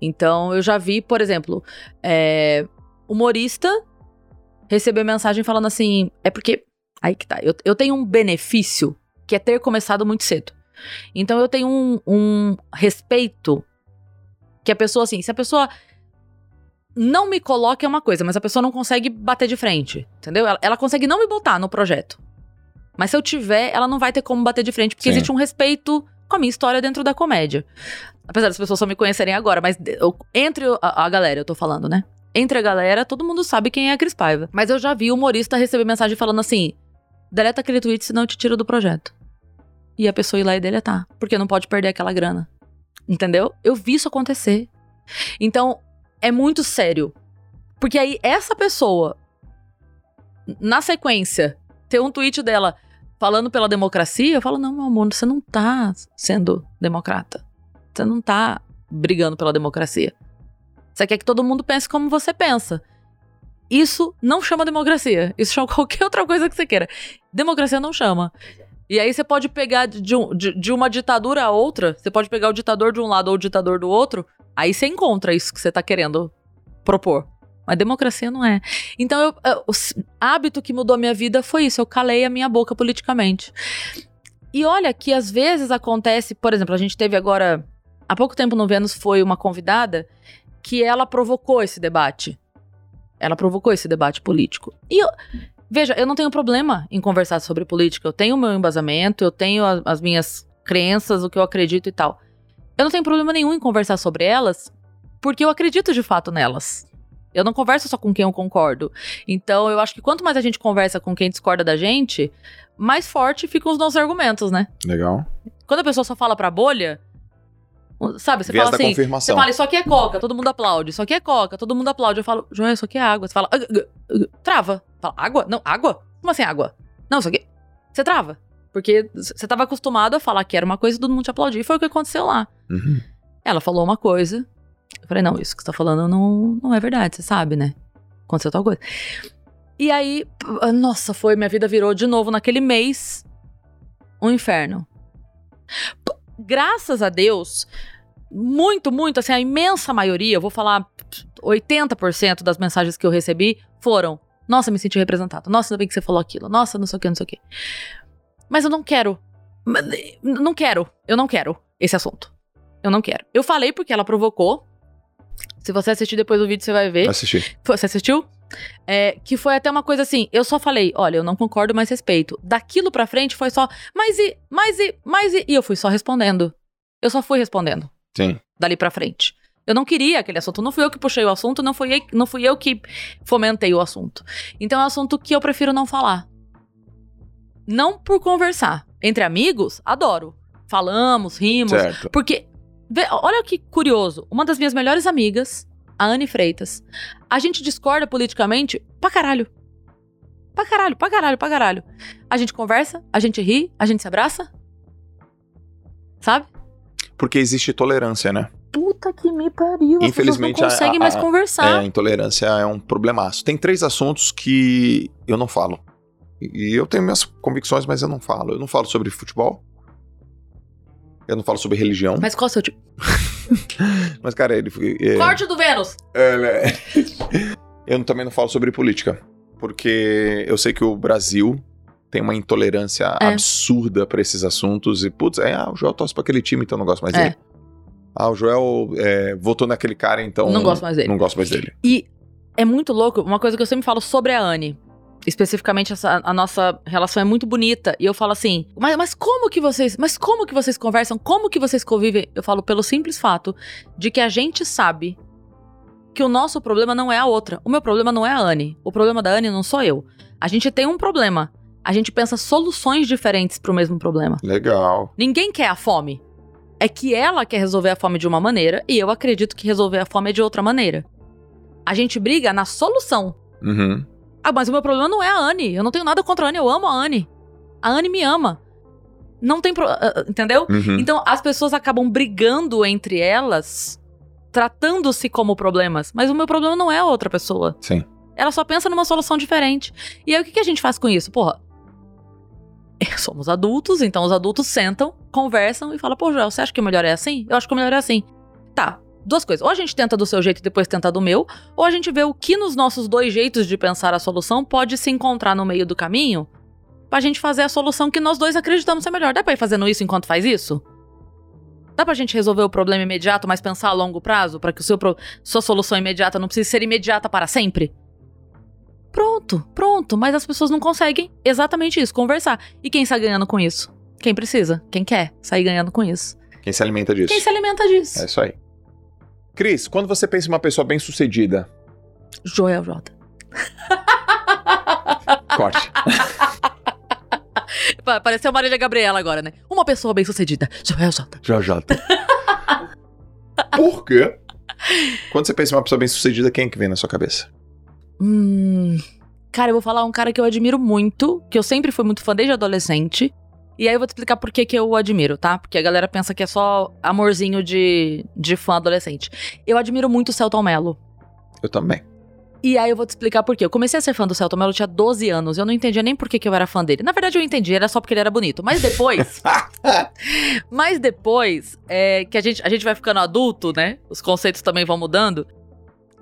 Então, eu já vi, por exemplo, é, humorista receber mensagem falando assim. É porque. Aí que tá. Eu, eu tenho um benefício que é ter começado muito cedo. Então, eu tenho um, um respeito que a pessoa, assim, se a pessoa não me coloca é uma coisa, mas a pessoa não consegue bater de frente, entendeu? Ela, ela consegue não me botar no projeto. Mas se eu tiver, ela não vai ter como bater de frente, porque Sim. existe um respeito com a minha história dentro da comédia. Apesar das pessoas só me conhecerem agora, mas eu- entre a, a galera, eu tô falando, né? Entre a galera, todo mundo sabe quem é a Cris Paiva. Mas eu já vi humorista receber mensagem falando assim: deleta aquele tweet, senão eu te tiro do projeto. E a pessoa ir lá e deletar, porque não pode perder aquela grana. Entendeu? Eu vi isso acontecer. Então, é muito sério. Porque aí, essa pessoa, na sequência, ter um tweet dela falando pela democracia, eu falo: não, meu amor, você não tá sendo democrata. Você não tá brigando pela democracia. Você quer que todo mundo pense como você pensa. Isso não chama democracia. Isso chama <laughs> qualquer outra coisa que você queira. Democracia não chama. E aí você pode pegar de, um- de- de uma ditadura a outra, você pode pegar o ditador de um lado ou o ditador do outro, aí você encontra isso que você tá querendo propor. Mas democracia não é. Então, eu- eu- o hábito que mudou a minha vida foi isso. Eu calei a minha boca politicamente. E olha que às vezes acontece, por exemplo, a gente teve agora, há pouco tempo no Vênus, foi uma convidada que ela provocou esse debate. Ela provocou esse debate político. E eu, veja, eu não tenho problema em conversar sobre política. Eu tenho o meu embasamento, eu tenho a- as minhas crenças, o que eu acredito e tal. Eu não tenho problema nenhum em conversar sobre elas, porque eu acredito de fato nelas. Eu não converso só com quem eu concordo. Então, eu acho que quanto mais a gente conversa com quem discorda da gente, mais forte ficam os nossos argumentos, né? Legal. Quando a pessoa só fala pra bolha, sabe, você Viés fala assim, você confirmação. fala, isso aqui é coca, todo mundo aplaude, isso aqui é coca, todo mundo aplaude. Eu falo, João, isso aqui é água. Você fala, trava. Fala, água? Não, água? Como assim água? Não, isso aqui. Você trava. Porque você tava acostumado a falar que era uma coisa e todo mundo te aplaudir. E foi o que aconteceu lá. Uhum. Ela falou uma coisa. Eu falei, não, isso que você tá falando não, não é verdade, você sabe, né? Aconteceu tal coisa. E aí, nossa, foi, minha vida virou de novo naquele mês um inferno. P- Graças a Deus, muito, muito, assim, a imensa maioria, eu vou falar 80% das mensagens que eu recebi foram: Nossa, me senti representado. Nossa, ainda bem que você falou aquilo. Nossa, não sei o que, não sei o que. Mas eu não quero. Não quero. Eu não quero esse assunto. Eu não quero. Eu falei porque ela provocou. Se você assistir depois do vídeo, você vai ver. Assisti. Você assistiu? É, que foi até uma coisa assim, eu só falei, olha, eu não concordo, mas respeito. Daquilo pra frente foi só, mas e, mas e, mas e, e eu fui só respondendo. Eu só fui respondendo Sim. dali pra frente. Eu não queria aquele assunto, não fui eu que puxei o assunto, não fui, eu- não fui eu que fomentei o assunto. Então é um assunto que eu prefiro não falar. Não por conversar. Entre amigos, adoro. Falamos, rimos, Certo. porque, vê, olha que curioso. Uma das minhas melhores amigas, a Anne Freitas, a gente discorda politicamente pra caralho. Pra caralho, pra caralho, pra caralho. A gente conversa, a gente ri, a gente se abraça. Sabe? Porque existe tolerância, né? Puta que me pariu. Infelizmente, não conseguem a- mais a- É, conversar. a intolerância é um problemaço. Tem três assuntos que eu não falo. E eu tenho minhas convicções, mas eu não falo. Eu não falo sobre futebol. Eu não falo sobre religião. Mas, Mas qual é o seu tipo? <laughs> cara, ele. É, Corte do Vênus! é, né? <laughs> eu também não falo sobre política. Porque eu sei que o Brasil tem uma intolerância É. absurda pra esses assuntos. E, putz, é, ah, o Joel torce pra aquele time, então não gosto mais É. dele. Ah, o Joel é, votou naquele cara, então. Não gosto mais dele. Não gosto mais dele. E é muito louco, uma coisa que eu sempre falo sobre a Anne. Especificamente, essa, a nossa relação é muito bonita. E eu falo assim, mas, mas como que vocês. Mas como que vocês conversam? Como que vocês convivem? Eu falo pelo simples fato de que a gente sabe que o nosso problema não é a outra. O meu problema não é a Anne. O problema da Anne não sou eu. A gente tem um problema. A gente pensa soluções diferentes pro mesmo problema. Legal. Ninguém quer a fome. É que ela quer resolver a fome de uma maneira e eu acredito que resolver a fome é de outra maneira. A gente briga na solução. Uhum. Ah, mas o meu problema não é a Anne. Eu não tenho nada contra a Anne, eu amo a Anne. A Anne me ama. Não tem pro... ah, ah, Entendeu? Uhum. Então as pessoas acabam brigando entre elas, tratando-se como problemas. Mas o meu problema não é a outra pessoa. Sim. Ela só pensa numa solução diferente. E aí o que, que a gente faz com isso? Porra. Somos adultos, então os adultos sentam, conversam e falam: Pô, Joel, você acha que o melhor é assim? Eu acho que o melhor é assim. Tá, duas coisas. Ou a gente tenta do seu jeito e depois tenta do meu, ou a gente vê o que nos nossos dois jeitos de pensar a solução pode se encontrar no meio do caminho pra gente fazer a solução que nós dois acreditamos ser melhor. Dá pra ir fazendo isso enquanto faz isso? Dá pra gente resolver o problema imediato, mas pensar a longo prazo, pra que o seu pro- sua solução imediata não precise ser imediata para sempre? Pronto, pronto, mas as pessoas não conseguem exatamente isso, conversar. E quem sai ganhando com isso? Quem precisa, quem quer sair ganhando com isso. Quem se alimenta disso. Quem se alimenta disso? É isso aí. Cris, quando você pensa em uma pessoa bem sucedida, Joel Jota. <laughs> corte. Pa- Pareceu Marília Gabriela agora, né? Uma pessoa bem sucedida. Joel Jota. Já já. Por quê? Quando você pensa em uma pessoa bem sucedida, quem é que vem na sua cabeça? Hum. Cara, eu vou falar um cara que eu admiro muito, que eu sempre fui muito fã desde adolescente. E aí eu vou te explicar por que, que eu o admiro, tá? Porque a galera pensa que é só amorzinho de, de fã adolescente. Eu admiro muito o Celton Mello. Eu também. E aí eu vou te explicar por quê. Eu comecei a ser fã do Celton Mello, eu tinha 12 anos. Eu não entendia nem por que, que eu era fã dele. Na verdade, eu entendi, era só porque ele era bonito. Mas depois. <laughs> mas depois, é, que a gente, a gente vai ficando adulto, né? Os conceitos também vão mudando.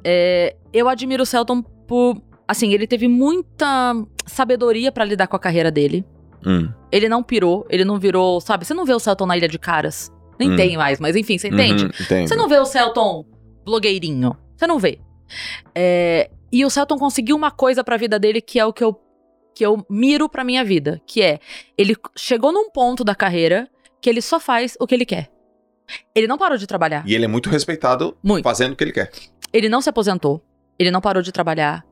É, eu admiro o Celton por. Assim, ele teve muita sabedoria pra lidar com a carreira dele. Hum. Ele não pirou, ele não virou. Sabe, você não vê o Celton na Ilha de Caras. Nem Hum. tem mais, mas enfim, você entende? Uhum. Você não vê o Celton blogueirinho. Você não vê. É, e o Celton conseguiu uma coisa pra vida dele que é o que eu, que eu miro pra minha vida. Que é, ele chegou num ponto da carreira que ele só faz o que ele quer. Ele não parou de trabalhar. E ele é muito respeitado Muito. fazendo o que ele quer. Ele não se aposentou. Ele não parou de trabalhar.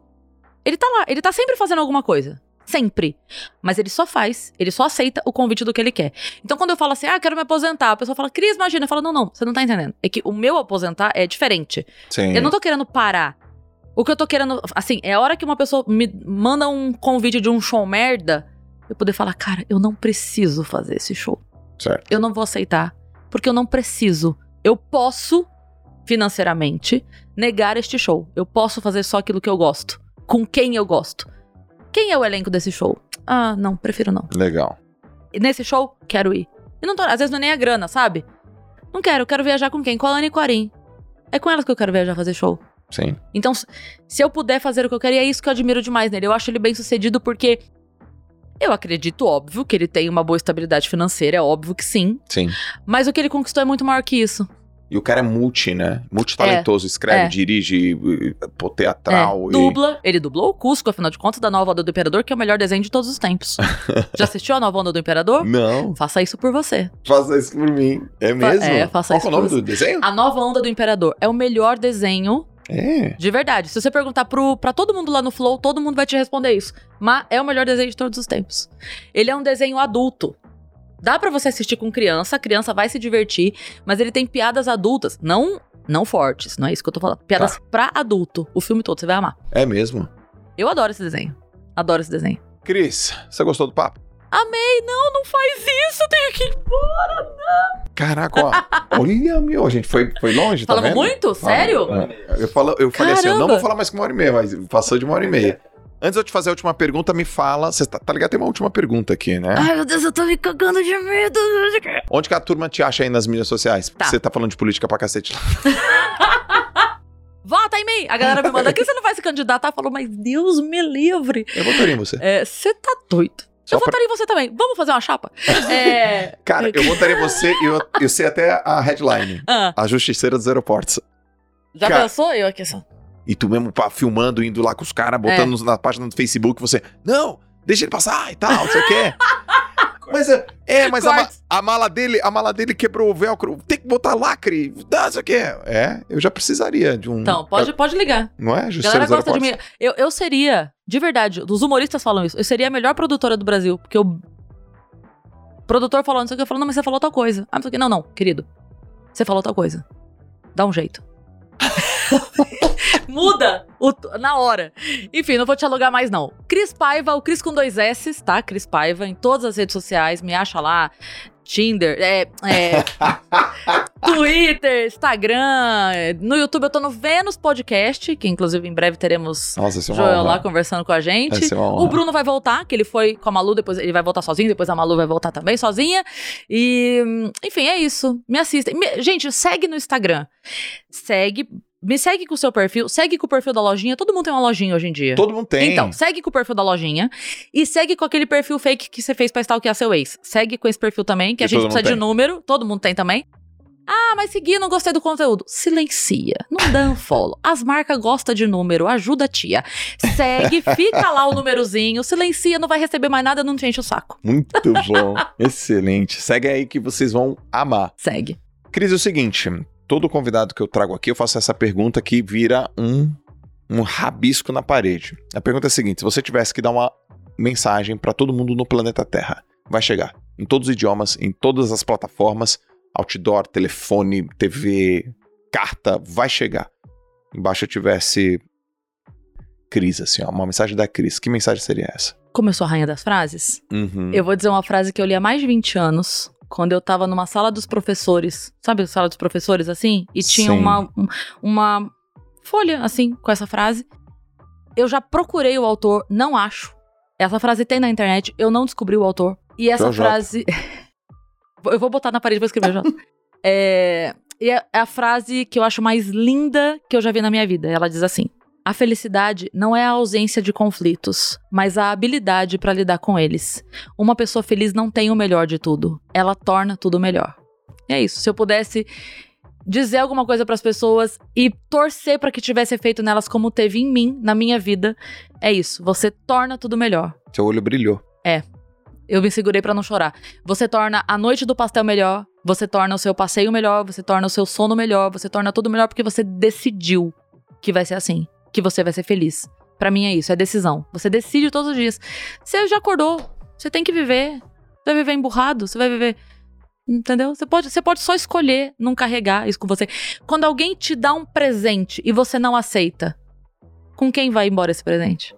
Ele tá lá, ele tá sempre fazendo alguma coisa. Sempre. Mas ele só faz, ele só aceita o convite do que ele quer. Então quando eu falo assim, ah, quero me aposentar, a pessoa fala, Cris, imagina. Eu falo, não, não, você não tá entendendo. É que o meu aposentar é diferente. Sim. Eu não tô querendo parar. O que eu tô querendo, assim, é a hora que uma pessoa me manda um convite de um show merda, eu poder falar, cara, eu não preciso fazer esse show. Certo. Eu não vou aceitar, porque eu não preciso. Eu posso, financeiramente, negar este show. Eu posso fazer só aquilo que eu gosto, com quem eu gosto. Quem é o elenco desse show? Ah, não, prefiro não. Legal. E nesse show, quero ir. E não tô, às vezes não é nem a grana, sabe? Não quero, quero viajar com quem? Com a Ana e com a Arin. É com elas que eu quero viajar fazer show. Sim. Então, se eu puder fazer o que eu quero, e é isso que eu admiro demais nele. Eu acho ele bem sucedido porque eu acredito, óbvio, que ele tem uma boa estabilidade financeira, é óbvio que sim. Sim. Mas o que ele conquistou é muito maior que isso. E o cara é multi, né? Multitalentoso. escreve, é. dirige, pô, teatral. É, e- dubla. Ele dublou o Cusco, afinal de contas, da nova Onda do Imperador, que é o melhor desenho de todos os tempos. <laughs> Já assistiu a nova Onda do Imperador? Não, Faça isso por você. faça isso por mim. É mesmo? é, faça Qual isso que é o nome do desenho? A nova Onda do Imperador é o melhor desenho É. de verdade. Se você perguntar pro, pra todo mundo lá no Flow, todo mundo vai te responder isso. Mas é o melhor desenho de todos os tempos. Ele é um desenho adulto. Dá pra você assistir com criança, a criança vai se divertir, mas ele tem piadas adultas, não não fortes, não é isso que eu tô falando. Piadas Tá. pra adulto. O filme todo, você vai amar. É mesmo. Eu adoro esse desenho. Adoro esse desenho. Cris, você gostou do papo? Amei, não, não faz isso, tenho que ir embora. Caraca, ó. <laughs> olha, meu, a gente foi, foi longe, tá Falamos vendo? muito? Sério? É. Eu, falo, eu falei assim, eu não vou falar mais que uma hora e meia, mas passou de uma hora e meia. Antes de eu te fazer a última pergunta, me fala. Você tá, tá ligado? Tem uma última pergunta aqui, né? Ai, meu Deus, eu tô me cagando de medo. Onde que a turma te acha aí nas mídias sociais? Tá. você tá falando de política pra cacete. <laughs> Vota em mim! A galera me manda, que você não vai se candidatar? Falou, mas Deus me livre. Eu votaria em você. É, Você tá doido. Só eu pra- votaria em você também. Vamos fazer uma chapa? <laughs> É. Cara, eu votaria em você e eu, eu sei até a headline. Ah, A Justiceira dos Aeroportos. já Cara. pensou? Eu aqui só. E tu mesmo pá, filmando, indo lá com os caras, botando É. na página do Facebook, você, não, deixa ele passar e tal, não sei o quê. <laughs> Mas é, é, mas a, a mala dele, a mala dele quebrou o velcro. Tem que botar lacre, dá, não sei o quê. É, eu já precisaria de um. Então, pode, pode ligar. Não é? A Justiceira galera gosta de mim. Eu, eu seria, de verdade, os humoristas falam isso. Eu seria a melhor produtora do Brasil. Porque o produtor falou, não sei o que, eu falo, não, mas você falou tal coisa. Ah, não sei o que. Não, não, querido. Você falou tal coisa. Dá um jeito. <laughs> <laughs> Muda o na hora. Enfim, não vou te alugar mais, não. Cris Paiva, o Cris com dois S, tá? Cris Paiva, em todas as redes sociais, me acha lá. Tinder, é, é, <laughs> Twitter, Instagram. No YouTube eu tô no Vênus Podcast, que inclusive em breve teremos Nossa, é Joel lá conversando com a gente. É. O Bruno vai voltar, que ele foi com a Malu, depois ele vai voltar sozinho, depois a Malu vai voltar também sozinha. E, hum, enfim, é isso. Me assistem. Me- gente, segue no Instagram. Segue. Me segue com o seu perfil, segue com o perfil da lojinha. Todo mundo tem uma lojinha hoje em dia. Todo mundo tem. Então, segue com o perfil da lojinha e segue com aquele perfil fake que você fez pra stalkear seu ex. Segue com esse perfil também, que a gente precisa de número, todo mundo tem também. Ah, mas segui, não gostei do conteúdo. Silencia, não dá um follow. As marcas gostam de número, ajuda a tia. Segue, <laughs> fica lá o númerozinho, silencia, não vai receber mais nada, não te enche o saco. Muito bom. <laughs> Excelente. Segue aí que vocês vão amar. Segue. Cris, é o seguinte: todo convidado que eu trago aqui, eu faço essa pergunta que vira um, um rabisco na parede. A pergunta é a seguinte: se você tivesse que dar uma mensagem para todo mundo no planeta Terra, vai chegar em todos os idiomas, em todas as plataformas, outdoor, telefone, TV, carta, vai chegar. Embaixo eu tivesse Cris, assim, ó, uma mensagem da Cris. Que mensagem seria essa? Como eu sou a rainha das frases, Uhum. eu vou dizer uma frase que eu li há mais de 20 anos, quando eu tava numa sala dos professores. Sabe a sala dos professores, assim? E tinha Sim. uma, um- uma folha, assim, com essa frase. Eu já procurei o autor, não acho. Essa frase tem na internet, eu não descobri o autor. E essa frase. <laughs> eu vou botar na parede, vou escrever já. <laughs> é... E é a frase que eu acho mais linda que eu já vi na minha vida. Ela diz assim: A felicidade não é a ausência de conflitos, mas a habilidade para lidar com eles. Uma pessoa feliz não tem o melhor de tudo, ela torna tudo melhor. E é isso. Se eu pudesse dizer alguma coisa para as pessoas e torcer para que tivesse efeito nelas como teve em mim, na minha vida, é isso. Você torna tudo melhor. Seu olho brilhou. Eu me segurei pra não chorar. Você torna a noite do pastel melhor, Você torna o seu passeio melhor, você torna o seu sono melhor, você torna tudo melhor porque você decidiu que vai ser assim, que você vai ser feliz. Pra mim é isso, é decisão. Você decide todos os dias. Você já acordou, você tem que viver. Você vai viver emburrado, você vai viver. Entendeu? Você pode, você pode só escolher não carregar isso com você. Quando alguém te dá um presente e você não aceita, com quem vai embora esse presente?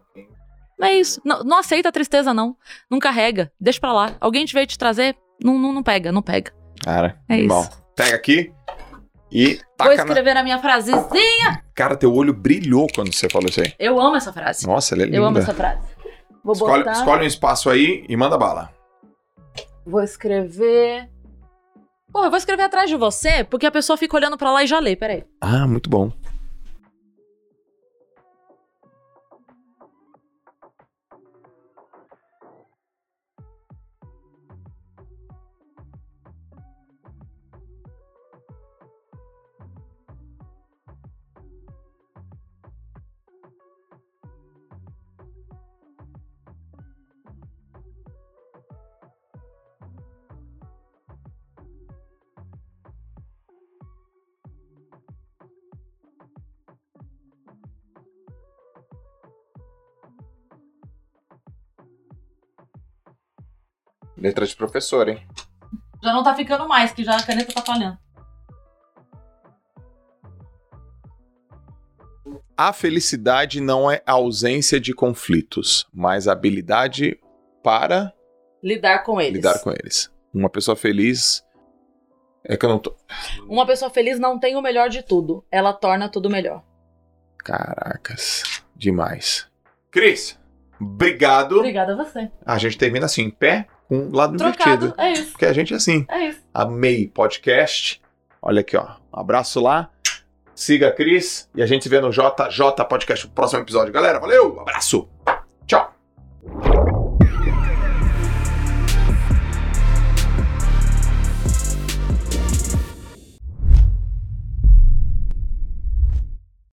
Não é isso. Não, não aceita a tristeza, não. Não carrega. Deixa pra lá. Alguém te veio te trazer, não, não, não pega, não pega. Cara, É bom. isso. Pega aqui e Vou taca na... escrever a minha frasezinha. Cara, teu olho brilhou quando você falou isso aí. Eu amo essa frase. Nossa, ela é linda. Eu amo essa frase. Vou Escolhe, botar. escolhe um espaço aí e manda bala. Vou escrever. Porra, eu vou escrever atrás de você, porque a pessoa fica olhando pra lá e já lê. Peraí. Ah, muito bom. Letra de professor, hein? Já não tá ficando mais, que já a caneta tá falhando. A felicidade não é ausência de conflitos, mas habilidade para Lidar com eles. lidar com eles. Uma pessoa feliz. É que eu não tô. Uma pessoa feliz não tem o melhor de tudo. Ela torna tudo melhor. Caracas. Demais. Cris, obrigado. Obrigada a você. A gente termina assim, em pé, com o lado Trocado. invertido. É isso. Porque a gente é assim. É isso. Amei podcast. Olha aqui, ó. Um abraço lá. Siga a Cris e a gente se vê no JJ Podcast no próximo episódio. Galera, valeu! Abraço!